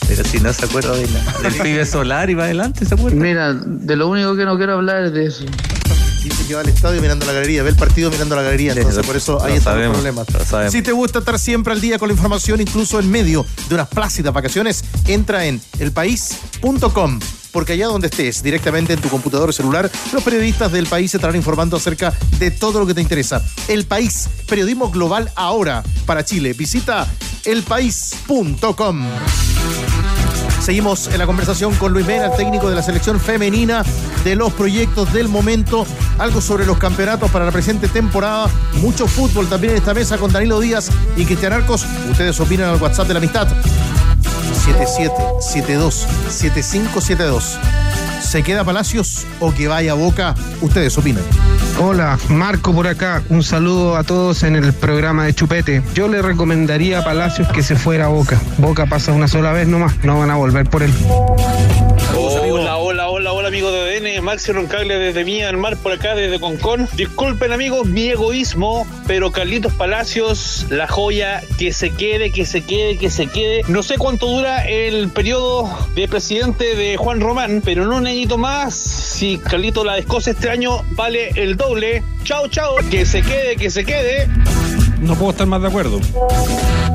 Pero si no se acuerda de la, del (laughs) pibe solar y va adelante, ¿se acuerda? Mira, de lo único que no quiero hablar es de eso. Dice que va al estadio mirando la galería, ve el partido mirando la galería, entonces por eso ahí están los problemas. Si te gusta estar siempre al día con la información, incluso en medio de unas plácidas vacaciones, entra en elpaís.com porque allá donde estés, directamente en tu computador o celular, los periodistas del país estarán informando acerca de todo lo que te interesa. El País, periodismo global ahora para Chile. Visita elpaís.com. Seguimos en la conversación con Luis Mena, el técnico de la selección femenina, de los proyectos del momento, algo sobre los campeonatos para la presente temporada, mucho fútbol también en esta mesa con Danilo Díaz y Cristian Arcos. Ustedes opinan al WhatsApp de la amistad. 7772-7572. ¿Se queda Palacios o que vaya Boca? Ustedes opinan. Hola, Marco por acá. Un saludo a todos en el programa de Chupete. Yo le recomendaría a Palacios que se fuera a Boca. Boca pasa una sola vez nomás, no van a volver por él. Hola, hola, hola, hola, amigo de DN. Maxi Roncaglia desde Vía del Mar, por acá, desde Concón. Disculpen, amigos, mi egoísmo, pero Carlitos Palacios, la joya, que se quede, que se quede, que se quede. No sé cuánto dura el periodo de presidente de Juan Román, pero en un añito más, si Carlitos la descoce este año, vale el doble. Chao, chao, que se quede, que se quede. No puedo estar más de acuerdo.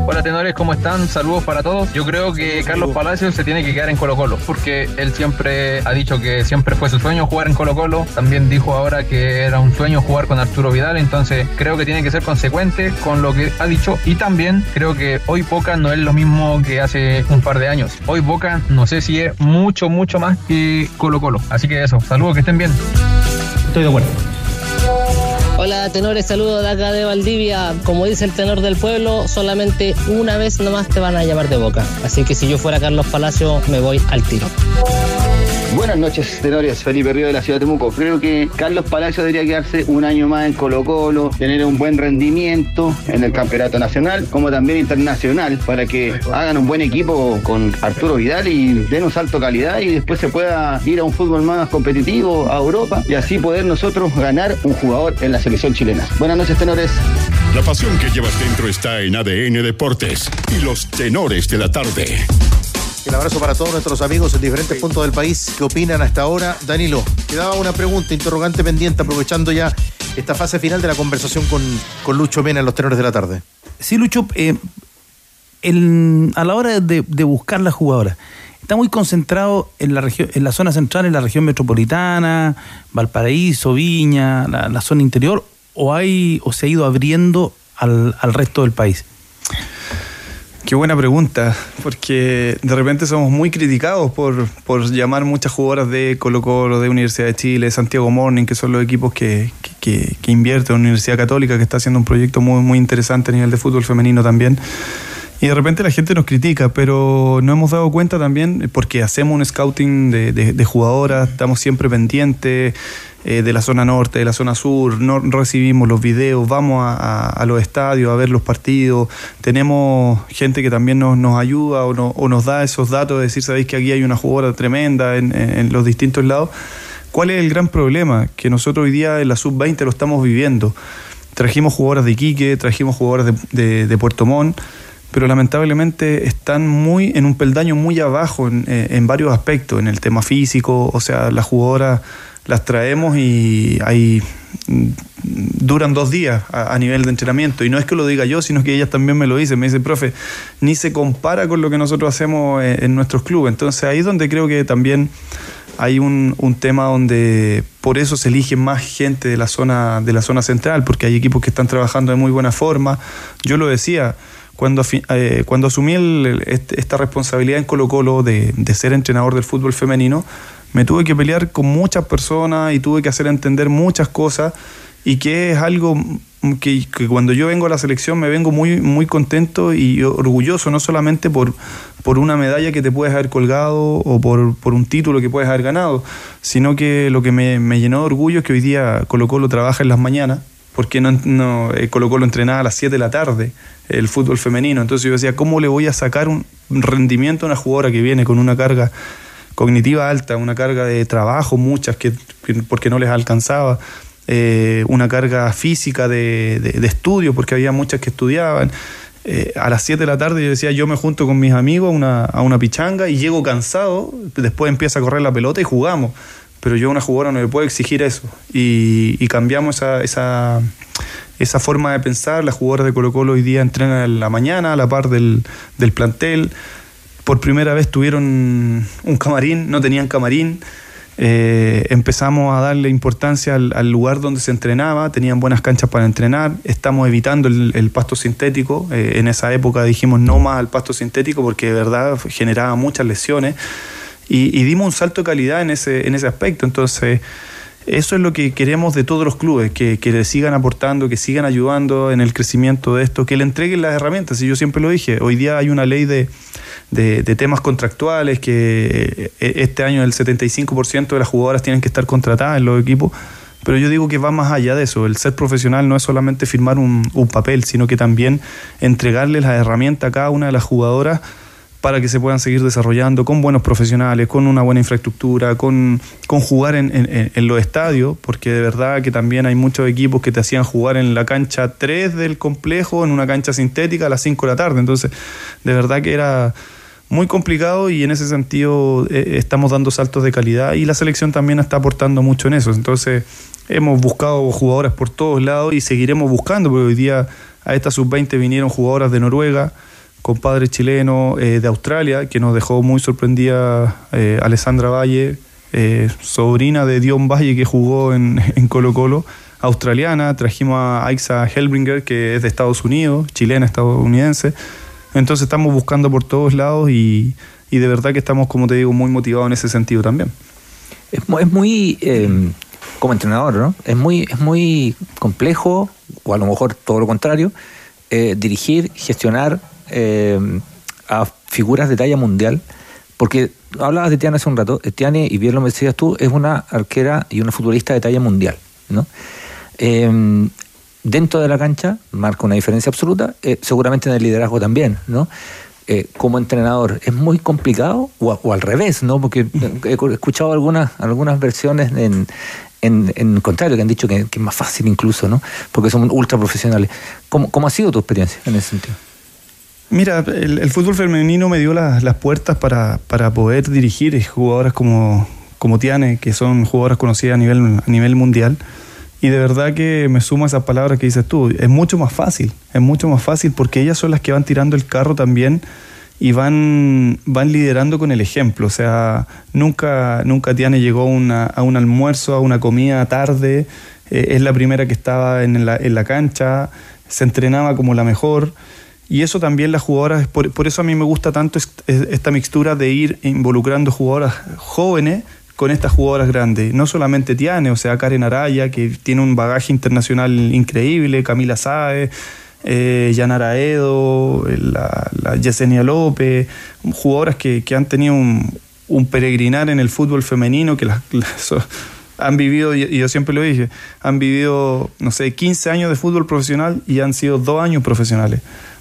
Hola tenores, ¿cómo están? Saludos para todos. Yo creo que Carlos Palacios se tiene que quedar en Colo Colo, porque él siempre ha dicho que siempre fue su sueño jugar en Colo Colo. También dijo ahora que era un sueño jugar con Arturo Vidal, entonces creo que tiene que ser consecuente con lo que ha dicho. Y también creo que hoy Boca no es lo mismo que hace un par de años. Hoy Boca no sé si es mucho, mucho más que Colo Colo. Así que eso, saludos, que estén bien. Estoy de acuerdo. Hola, tenores, saludos de acá de Valdivia. Como dice el tenor del pueblo, solamente una vez nomás te van a llamar de boca. Así que si yo fuera Carlos Palacio, me voy al tiro. Buenas noches, tenores. Felipe Río de la ciudad de Temuco. Creo que Carlos Palacio debería quedarse un año más en Colo Colo, tener un buen rendimiento en el campeonato nacional, como también internacional, para que hagan un buen equipo con Arturo Vidal y den un salto calidad y después se pueda ir a un fútbol más competitivo a Europa y así poder nosotros ganar un jugador en la selección chilena. Buenas noches, tenores. La pasión que llevas dentro está en ADN Deportes y los tenores de la tarde. El abrazo para todos nuestros amigos en diferentes puntos del país que opinan hasta ahora. Danilo, quedaba una pregunta, interrogante pendiente, aprovechando ya esta fase final de la conversación con, con Lucho Mena en los tenores de la tarde. Sí, Lucho, eh, a la hora de, buscar la jugadora, está muy concentrado en la región, en la zona central, en la región metropolitana, Valparaíso, Viña, la, zona interior, o hay, o se ha ido abriendo al, al resto del país. Qué buena pregunta, porque de repente somos muy criticados por, por llamar muchas jugadoras de Colo Colo, de Universidad de Chile, Santiago Morning, que son los equipos que, que, que invierten, Universidad Católica, que está haciendo un proyecto muy, muy interesante a nivel de fútbol femenino también. Y de repente la gente nos critica, pero no hemos dado cuenta también, porque hacemos un scouting de, jugadoras, estamos siempre pendientes, eh, de la zona norte, de la zona sur, no recibimos los videos, vamos a, los estadios a ver los partidos, tenemos gente que también nos, ayuda o, nos da esos datos de decir, sabéis que aquí hay una jugadora tremenda en, los distintos lados. ¿Cuál es el gran problema? Que nosotros hoy día en la sub-20 lo estamos viviendo. Trajimos jugadoras de Iquique, trajimos jugadoras de, Puerto Montt, pero lamentablemente están muy en un peldaño muy abajo en, eh, en varios aspectos, en el tema físico, o sea, las jugadoras las traemos y hay duran dos días a, nivel de entrenamiento. Y no es que lo diga yo, sino que ellas también me lo dicen. Me dice, profe, ni se compara con lo que nosotros hacemos en, nuestros clubes. Entonces ahí es donde creo que también hay un, tema donde por eso se elige más gente de la zona de la zona central, porque hay equipos que están trabajando de muy buena forma. Yo lo decía, cuando, eh, cuando asumí esta responsabilidad en Colo Colo de, de ser entrenador del fútbol femenino, me tuve que pelear con muchas personas y tuve que hacer entender muchas cosas y que es algo que, cuando yo vengo a la selección me vengo muy, muy contento y orgulloso, no solamente por, por una medalla que te puedes haber colgado o por, por un título que puedes haber ganado, sino que lo que me, me, llenó de orgullo es que hoy día Colo Colo trabaja en las mañanas, porque no, no eh, Colo Colo entrenaba a las 7 de la tarde el fútbol femenino, entonces yo decía, ¿cómo le voy a sacar un rendimiento a una jugadora que viene con una carga cognitiva alta, una carga de trabajo, muchas que porque no les alcanzaba, eh, una carga física de, estudio, porque había muchas que estudiaban. Eh, a las 7 de la tarde yo decía, yo me junto con mis amigos a una, a una pichanga y llego cansado, después empieza a correr la pelota y jugamos. Pero yo a una jugadora no le puedo exigir eso. Y, cambiamos esa, esa, forma de pensar. Las jugadoras de Colo Colo hoy día entrenan en la mañana a la par del, del plantel por primera vez tuvieron un camarín, no tenían camarín. Eh, empezamos a darle importancia al, lugar donde se entrenaba, tenían buenas canchas para entrenar, estamos evitando el, pasto sintético, eh, en esa época dijimos no más al pasto sintético porque de verdad generaba muchas lesiones y, dimos un salto de calidad en ese, en ese aspecto, entonces eso es lo que queremos de todos los clubes, que, que le sigan aportando, que sigan ayudando en el crecimiento de esto, que le entreguen las herramientas, y yo siempre lo dije, hoy día hay una ley de de, temas contractuales, que eh, este año el 75% de las jugadoras tienen que estar contratadas en los equipos, pero yo digo que va más allá de eso. El ser profesional no es solamente firmar un, papel, sino que también entregarles la herramienta a cada una de las jugadoras para que se puedan seguir desarrollando con buenos profesionales, con una buena infraestructura, con, con jugar en, en, los estadios, porque de verdad que también hay muchos equipos que te hacían jugar en la cancha 3 del complejo, en una cancha sintética a las 5 de la tarde. Entonces, de verdad que era muy complicado y en ese sentido eh, estamos dando saltos de calidad y la selección también está aportando mucho en eso. Entonces, hemos buscado jugadoras por todos lados y seguiremos buscando, porque hoy día a esta sub-20 vinieron jugadoras de Noruega, compadre chileno eh, de Australia, que nos dejó muy sorprendida eh, Alessandra Valle, eh, sobrina de Dion Valle que jugó en, (laughs) en Colo Colo, australiana. Trajimos a Aixa Helbringer, que es de Estados Unidos, chilena estadounidense. Entonces estamos buscando por todos lados y, y de verdad que estamos, como te digo, muy motivados en ese sentido también. Es, es muy, eh, como entrenador, ¿no? Es muy, es muy complejo, o a lo mejor todo lo contrario, dirigir, gestionar eh, a figuras de talla mundial, porque hablabas de Tiane hace un rato, Tiane, y bien lo decías tú, es una arquera y una futbolista de talla mundial, ¿no? Eh, dentro de la cancha marca una diferencia absoluta, eh, seguramente en el liderazgo también, ¿no? Eh, como entrenador, ¿es muy complicado o, o, al revés, ¿no? Porque he escuchado algunas, algunas versiones en, en, en contrario, que han dicho que, que, es más fácil incluso, ¿no? Porque son ultra profesionales. ¿Cómo, cómo ha sido tu experiencia en ese sentido? Mira, el, fútbol femenino me dio la, las puertas para, para poder dirigir jugadoras como, como Tiane, que son jugadoras conocidas a nivel, a nivel mundial. Y de verdad que me sumo a esas palabras que dices tú. Es mucho más fácil, es mucho más fácil porque ellas son las que van tirando el carro también y van, van liderando con el ejemplo. O sea, nunca, nunca Tiane llegó a un almuerzo, a una comida tarde. Eh, es la primera que estaba en la, en la cancha, se entrenaba como la mejor. Y eso también las jugadoras, por, por eso a mí me gusta tanto esta mixtura de ir involucrando jugadoras jóvenes con estas jugadoras grandes. No solamente Tiane, o sea, Karen Araya, que tiene un bagaje internacional increíble, Camila Sáez, eh, Yanara Edo, la, la, Yesenia López, jugadoras que, que han tenido un, peregrinar en el fútbol femenino, que las, (laughs) han vivido, y yo siempre lo dije, han vivido, no sé, 15 años de fútbol profesional y han sido dos años profesionales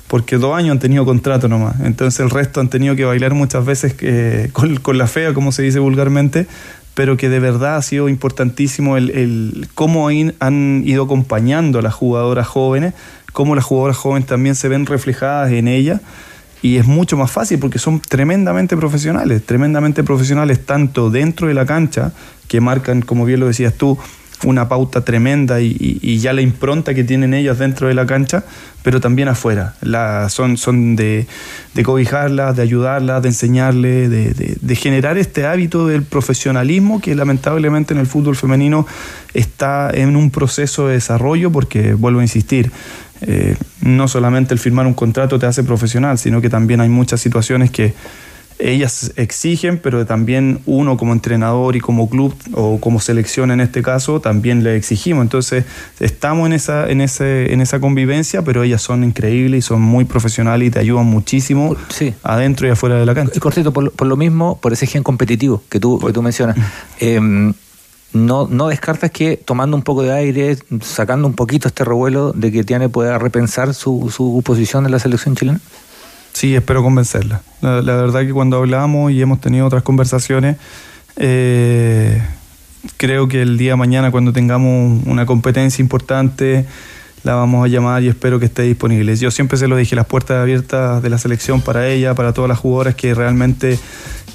porque dos años han tenido contrato nomás. Entonces el resto han tenido que bailar muchas veces eh, (laughs) con, la fea, como se dice vulgarmente, pero que de verdad ha sido importantísimo el, cómo han ido acompañando a las jugadoras jóvenes, cómo las jugadoras jóvenes también se ven reflejadas en ellas. Y es mucho más fácil porque son tremendamente profesionales, tremendamente profesionales tanto dentro de la cancha, que marcan, como bien lo decías tú, una pauta tremenda y, ya la impronta que tienen ellas dentro de la cancha, pero también afuera. Son de, de cobijarlas, de ayudarlas, de enseñarles, de, de, de, generar este hábito del profesionalismo que lamentablemente en el fútbol femenino está en un proceso de desarrollo porque, vuelvo a insistir, eh, no solamente el firmar un contrato te hace profesional, sino que también hay muchas situaciones que ellas exigen, pero también uno como entrenador y como club o como selección en este caso también le exigimos. Entonces estamos en esa, en ese, en esa convivencia, pero ellas son increíbles y son muy profesionales y te ayudan muchísimo sí. adentro y afuera de la cancha. Y cortito, por, por, lo mismo, por ese gen competitivo que tú, que tú mencionas. Eh, no, no descartas que tomando un poco de aire, sacando un poquito este revuelo de que Tiane pueda repensar su, su posición en la selección chilena? Sí, espero convencerla. La, verdad que cuando hablamos y hemos tenido otras conversaciones, eh, creo que el día de mañana cuando tengamos una competencia importante, la vamos a llamar y espero que esté disponible. Yo siempre se lo dije, las puertas abiertas de la selección para ella, para todas las jugadoras que realmente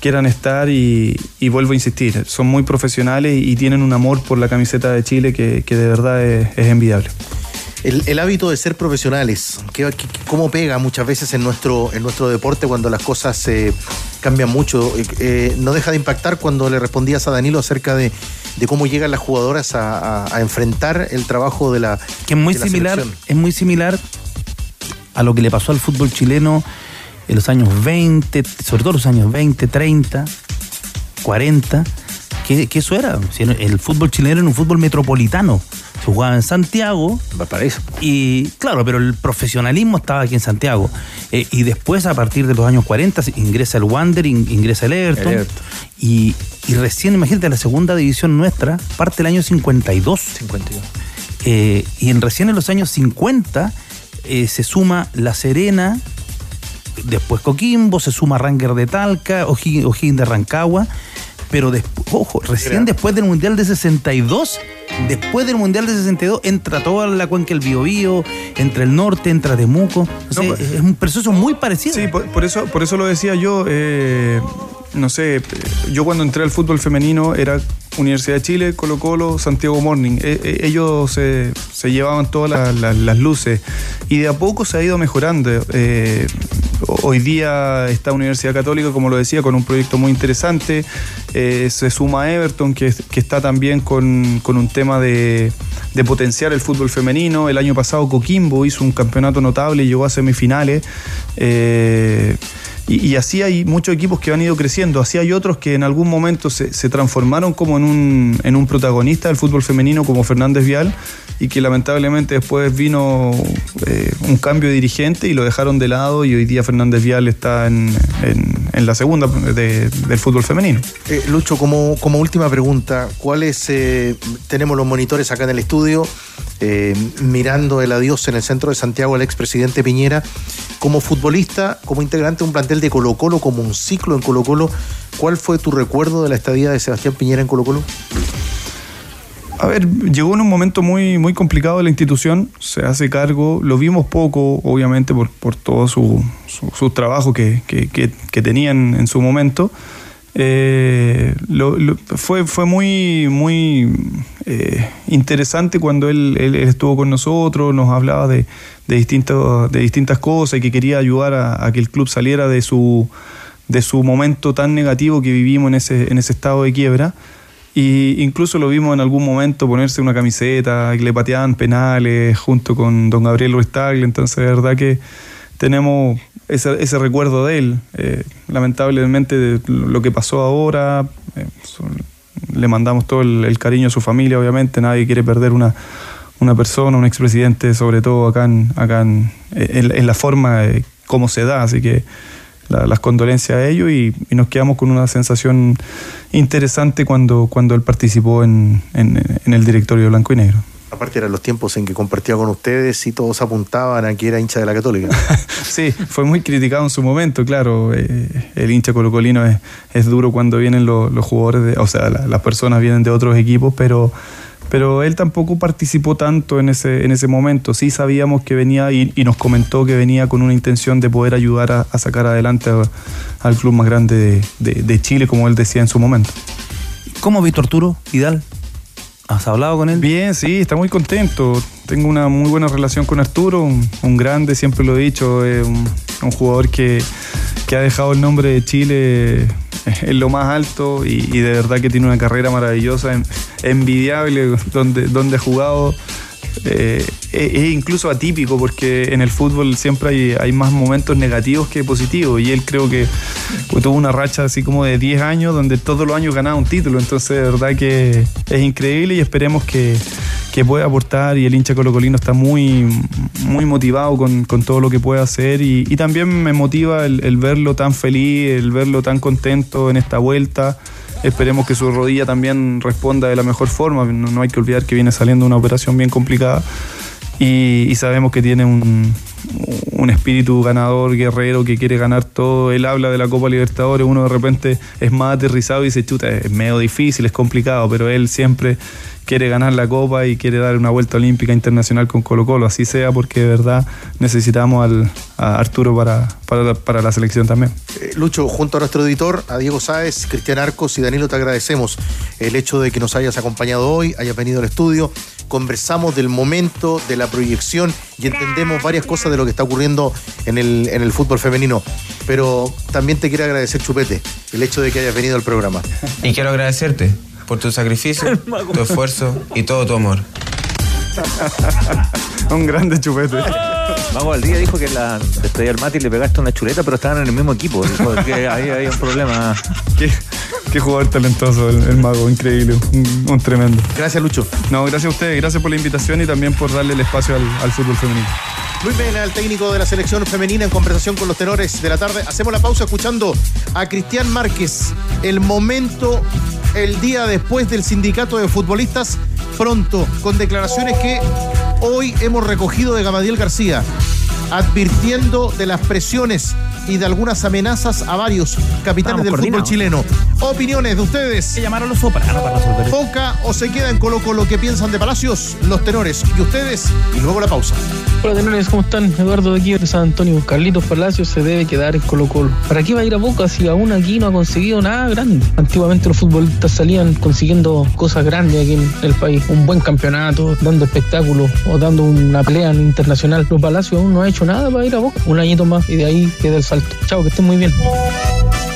quieran estar y, y vuelvo a insistir, son muy profesionales y, tienen un amor por la camiseta de Chile que, que de verdad es, es envidiable. El, el, hábito de ser profesionales, ¿qué, qué, cómo pega muchas veces en nuestro, en nuestro deporte cuando las cosas eh, cambian mucho. Eh, no deja de impactar cuando le respondías a Danilo acerca de, de cómo llegan las jugadoras a, a, a, enfrentar el trabajo de la. Que es muy similar, selección. es muy similar a lo que le pasó al fútbol chileno en los años 20, sobre todo los años 20, 30, 40, que, que eso era. El fútbol chileno era un fútbol metropolitano se jugaba en Santiago. Valparaíso. Y claro, pero el profesionalismo estaba aquí en Santiago. Eh, y después, a partir de los años 40, ingresa el Wander, ingresa el Everton. El Everton. Y, y, recién, imagínate, la segunda división nuestra parte el año 52. 52. Eh, y en, recién en los años 50 eh, se suma La Serena, después Coquimbo, se suma Ranger de Talca, O'Higgins de Rancagua. Pero, después, ojo, recién después del Mundial de 62 después del Mundial de 62 entra toda la cuenca del Biobío, entra el norte, entra Temuco. O sea, no, es un proceso muy parecido. Sí, por, por, eso, por eso lo decía yo. Eh, no sé, yo cuando entré al fútbol femenino era Universidad de Chile, Colo Colo, Santiago Morning. E- e- ellos se, llevaban todas la- la- las luces y de a poco se ha ido mejorando. Eh, hoy día está Universidad Católica, como lo decía, con un proyecto muy interesante. Eh, se suma Everton, que, que está también con, con un tema de, de potenciar el fútbol femenino. El año pasado Coquimbo hizo un campeonato notable y llegó a semifinales. Y, y así hay muchos equipos que han ido creciendo. Así hay otros que en algún momento se, se transformaron como en un, en un protagonista del fútbol femenino, como Fernández Vial, y que lamentablemente después vino eh, un cambio de dirigente y lo dejaron de lado. Y hoy día Fernández Vial está en, en- la segunda de- del fútbol femenino. Eh, Lucho, como, como última pregunta, ¿cuáles eh, tenemos los monitores acá en el estudio, mirando el adiós en el centro de Santiago al expresidente Piñera? Como futbolista, como integrante de un plantel de Colo Colo, como un ciclo en Colo Colo, ¿cuál fue tu recuerdo de la estadía de Sebastián Piñera en Colo Colo? A ver, llegó en un momento muy, muy complicado la institución, se hace cargo, lo vimos poco, obviamente, por, por todo su, su, su trabajo que, que, que- tenían en su momento. Eh, fue, fue muy, muy eh, interesante cuando él, él- él estuvo con nosotros, nos hablaba de, de, distintos, de distintas cosas y que quería ayudar a, a que el club saliera de su, de su momento tan negativo que vivimos en ese, en ese estado de quiebra. Y incluso lo vimos en algún momento ponerse una camiseta, que le pateaban penales junto con don Gabriel Ruiz Tagle. Entonces, de verdad que tenemos ese, ese recuerdo de él. Eh, lamentablemente, lo que pasó ahora, eh, le mandamos todo el, cariño a su familia, obviamente. Nadie quiere perder una, una persona, un expresidente, sobre todo acá en, acá en, en- en la forma de cómo se da. Así que la- las condolencias a ellos y, y nos quedamos con una sensación interesante cuando, cuando él participó en, en- en el directorio blanco y negro. Aparte eran los tiempos en que compartía con ustedes y todos apuntaban a que era hincha de la Católica. (laughs) Sí, fue muy criticado en su momento, claro. eh, el hincha colocolino es, es duro cuando vienen los, los jugadores, de- o sea, la- las personas vienen de otros equipos, pero, pero él tampoco participó tanto en ese, en ese momento. Sí sabíamos que venía y, y nos comentó que venía con una intención de poder ayudar a, a sacar adelante a- al club más grande de, de- de Chile, como él decía en su momento. ¿Cómo a Arturo Vidal? ¿Has hablado con él? Bien, sí, está muy contento. Tengo una muy buena relación con Arturo, un, un grande, siempre lo he dicho, un, un jugador que, que ha dejado el nombre de Chile (laughs) en lo más alto y, de verdad que tiene una carrera maravillosa, en- envidiable, donde, donde ha jugado. Eh, es, es incluso atípico porque en el fútbol siempre hay, hay más momentos negativos que positivos y él creo que pues, tuvo una racha así como de 10 años donde todos los años ganaba un título, entonces de verdad que es increíble y esperemos que, que pueda aportar y el hincha colocolino está muy, muy motivado con, con todo lo que puede hacer y, también me motiva el, verlo tan feliz, el verlo tan contento en esta vuelta. Esperemos que su rodilla también responda de la mejor forma. No, no hay que olvidar que viene saliendo una operación bien complicada y, y sabemos que tiene un, un espíritu ganador, guerrero, que quiere ganar todo. Él habla de la Copa Libertadores, uno de repente es más aterrizado y dice, chuta, es medio difícil, es complicado, pero él siempre quiere ganar la Copa y quiere dar una vuelta olímpica internacional con Colo Colo, así sea, porque de verdad necesitamos al, a Arturo para, para, para la selección también. Eh, Lucho, junto a nuestro editor, a Diego Sáez, Cristian Arcos y Danilo, te agradecemos el hecho de que nos hayas acompañado hoy, hayas venido al estudio. Conversamos del momento, de la proyección y entendemos varias cosas de lo que está ocurriendo en el, en el fútbol femenino. Pero también te quiero agradecer, Chupete, el hecho de que hayas venido al programa. Y quiero agradecerte por tu sacrificio, tu esfuerzo y todo tu amor. Un grande chupete. Mago al día dijo que la despedida del Mati le pegaste una chuleta, pero estaban en el mismo equipo. Dijo que ahí hay un problema. Qué, qué jugador talentoso el, el mago, increíble, un, un tremendo. Gracias, Lucho. No, gracias a ustedes, gracias por la invitación y también por darle el espacio al, al fútbol femenino. Luis Mena, el técnico de la selección femenina, en conversación con los tenores de la tarde. Hacemos la pausa escuchando a Cristian Márquez. El momento, el día después del sindicato de futbolistas, pronto, con declaraciones que hoy hemos recogido de Gamadiel García, advirtiendo de las presiones y de algunas amenazas a varios capitanes Estamos del fútbol chileno. Opiniones de ustedes. Que llamaron los sopranos para resolver. ¿Boca o se queda en Colo Colo? ¿Qué piensan de Palacios? Los tenores y ustedes. Y luego la pausa. Hola tenores, ¿cómo están? Eduardo de aquí de San Antonio. Carlitos Palacios se debe quedar en Colo Colo. ¿Para qué va a ir a Boca si aún aquí no ha conseguido nada grande? Antiguamente los futbolistas salían consiguiendo cosas grandes aquí en el país. Un buen campeonato, dando espectáculos o dando una pelea internacional. Los Palacios aún no ha hecho nada para ir a Boca. Un añito más y de ahí queda el salto. Chao, que estén muy bien.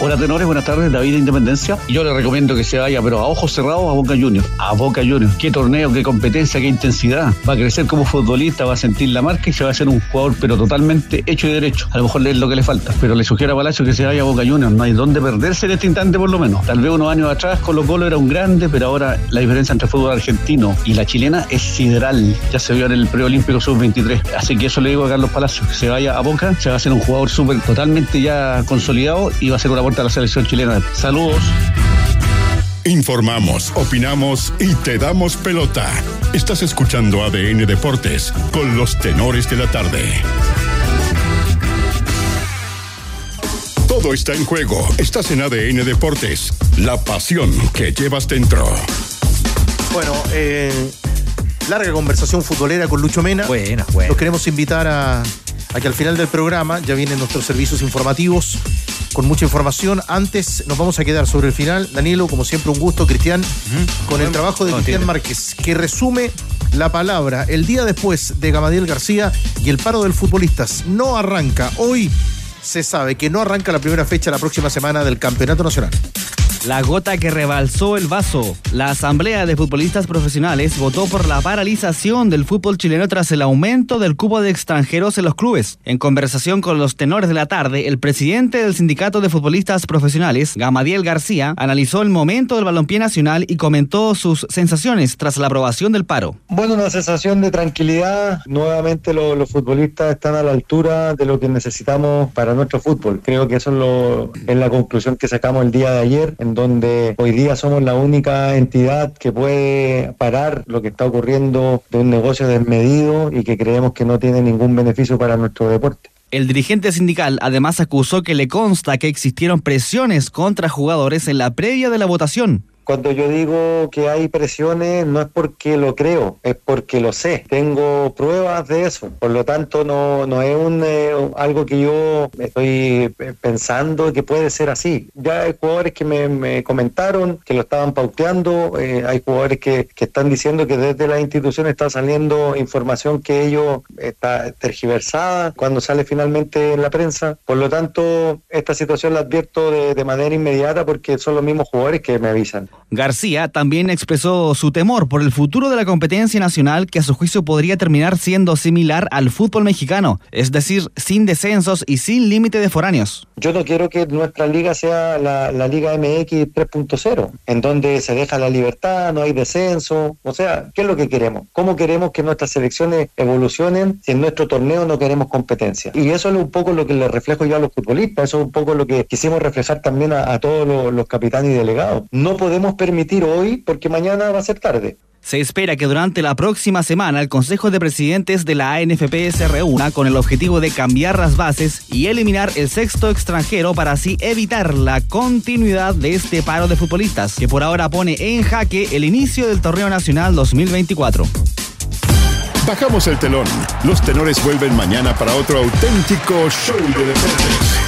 Hola tenores, buenas tardes, David de Independencia. Yo le recomiendo que se vaya, pero a ojos cerrados a Boca Juniors. A Boca Juniors. Qué torneo, qué competencia, qué intensidad. Va a crecer como futbolista, va a sentir la marca y se va a hacer un jugador, pero totalmente hecho y derecho. A lo mejor es lo que le falta. Pero le sugiero a Palacio que se vaya a Boca Juniors. No hay dónde perderse en este instante, por lo menos. Tal vez unos años atrás Colo Colo era un grande, pero ahora la diferencia entre fútbol argentino y la chilena es sideral. Ya se vio en el preolímpico sub-23. Así que eso le digo a Carlos Palacios, que se vaya a Boca, se va a hacer un jugador súper totalmente ya consolidado y va a ser una a la selección chilena. Saludos. Informamos, opinamos y te damos pelota. Estás escuchando ADN Deportes con los tenores de la tarde. Todo está en juego. Estás en ADN Deportes. La pasión que llevas dentro. Bueno, eh, larga conversación futbolera con Lucho Mena. Buena, buena. Los queremos invitar a, a que al final del programa ya vienen nuestros servicios informativos con mucha información. Antes nos vamos a quedar sobre el final. Danilo, como siempre, un gusto, Cristian, con el trabajo de Cristian Márquez, que resume la palabra el día después de Gamadiel García y el paro del futbolistas. No arranca. Hoy se sabe que no arranca la primera fecha la próxima semana del Campeonato Nacional. La gota que rebalsó el vaso. La Asamblea de Futbolistas Profesionales votó por la paralización del fútbol chileno tras el aumento del cupo de extranjeros en los clubes. En conversación con los tenores de la tarde, el presidente del Sindicato de Futbolistas Profesionales, Gamadiel García, analizó el momento del balompié nacional y comentó sus sensaciones tras la aprobación del paro. Bueno, una sensación de tranquilidad. Nuevamente lo- los futbolistas están a la altura de lo que necesitamos para nuestro fútbol. Creo que eso es, la conclusión que sacamos el día de ayer, donde hoy día somos la única entidad que puede parar lo que está ocurriendo de un negocio desmedido y que creemos que no tiene ningún beneficio para nuestro deporte. El dirigente sindical además acusó que le consta que existieron presiones contra jugadores en la previa de la votación. Cuando yo digo que hay presiones, no es porque lo creo, es porque lo sé. Tengo pruebas de eso. Por lo tanto, no, no es un, eh, algo que yo estoy eh, pensando que puede ser así. Ya hay jugadores que me, me comentaron que lo estaban pauteando, eh, hay jugadores que, que están diciendo que desde la institución está saliendo información que ellos está tergiversada cuando sale finalmente en la prensa. Por lo tanto, esta situación la advierto de, de manera inmediata porque son los mismos jugadores que me avisan. García también expresó su temor por el futuro de la competencia nacional que a su juicio podría terminar siendo similar al fútbol mexicano, es decir, sin descensos y sin límite de foráneos. Yo no quiero que nuestra liga sea la, Liga MX 3.0, en donde se deja la libertad, no hay descenso. O sea, ¿qué es lo que queremos? ¿Cómo queremos que nuestras selecciones evolucionen si en nuestro torneo no queremos competencia? Y eso es un poco lo que le reflejo yo a los futbolistas, eso es un poco lo que quisimos reflejar también a, todos los, los capitanes y delegados. No podemos permitir hoy porque mañana va a ser tarde. Se espera que durante la próxima semana el Consejo de Presidentes de la ANFP se reúna con el objetivo de cambiar las bases y eliminar el sexto extranjero para así evitar la continuidad de este paro de futbolistas, que por ahora pone en jaque el inicio del torneo nacional 2024. Bajamos el telón. Los tenores vuelven mañana para otro auténtico show de deportes.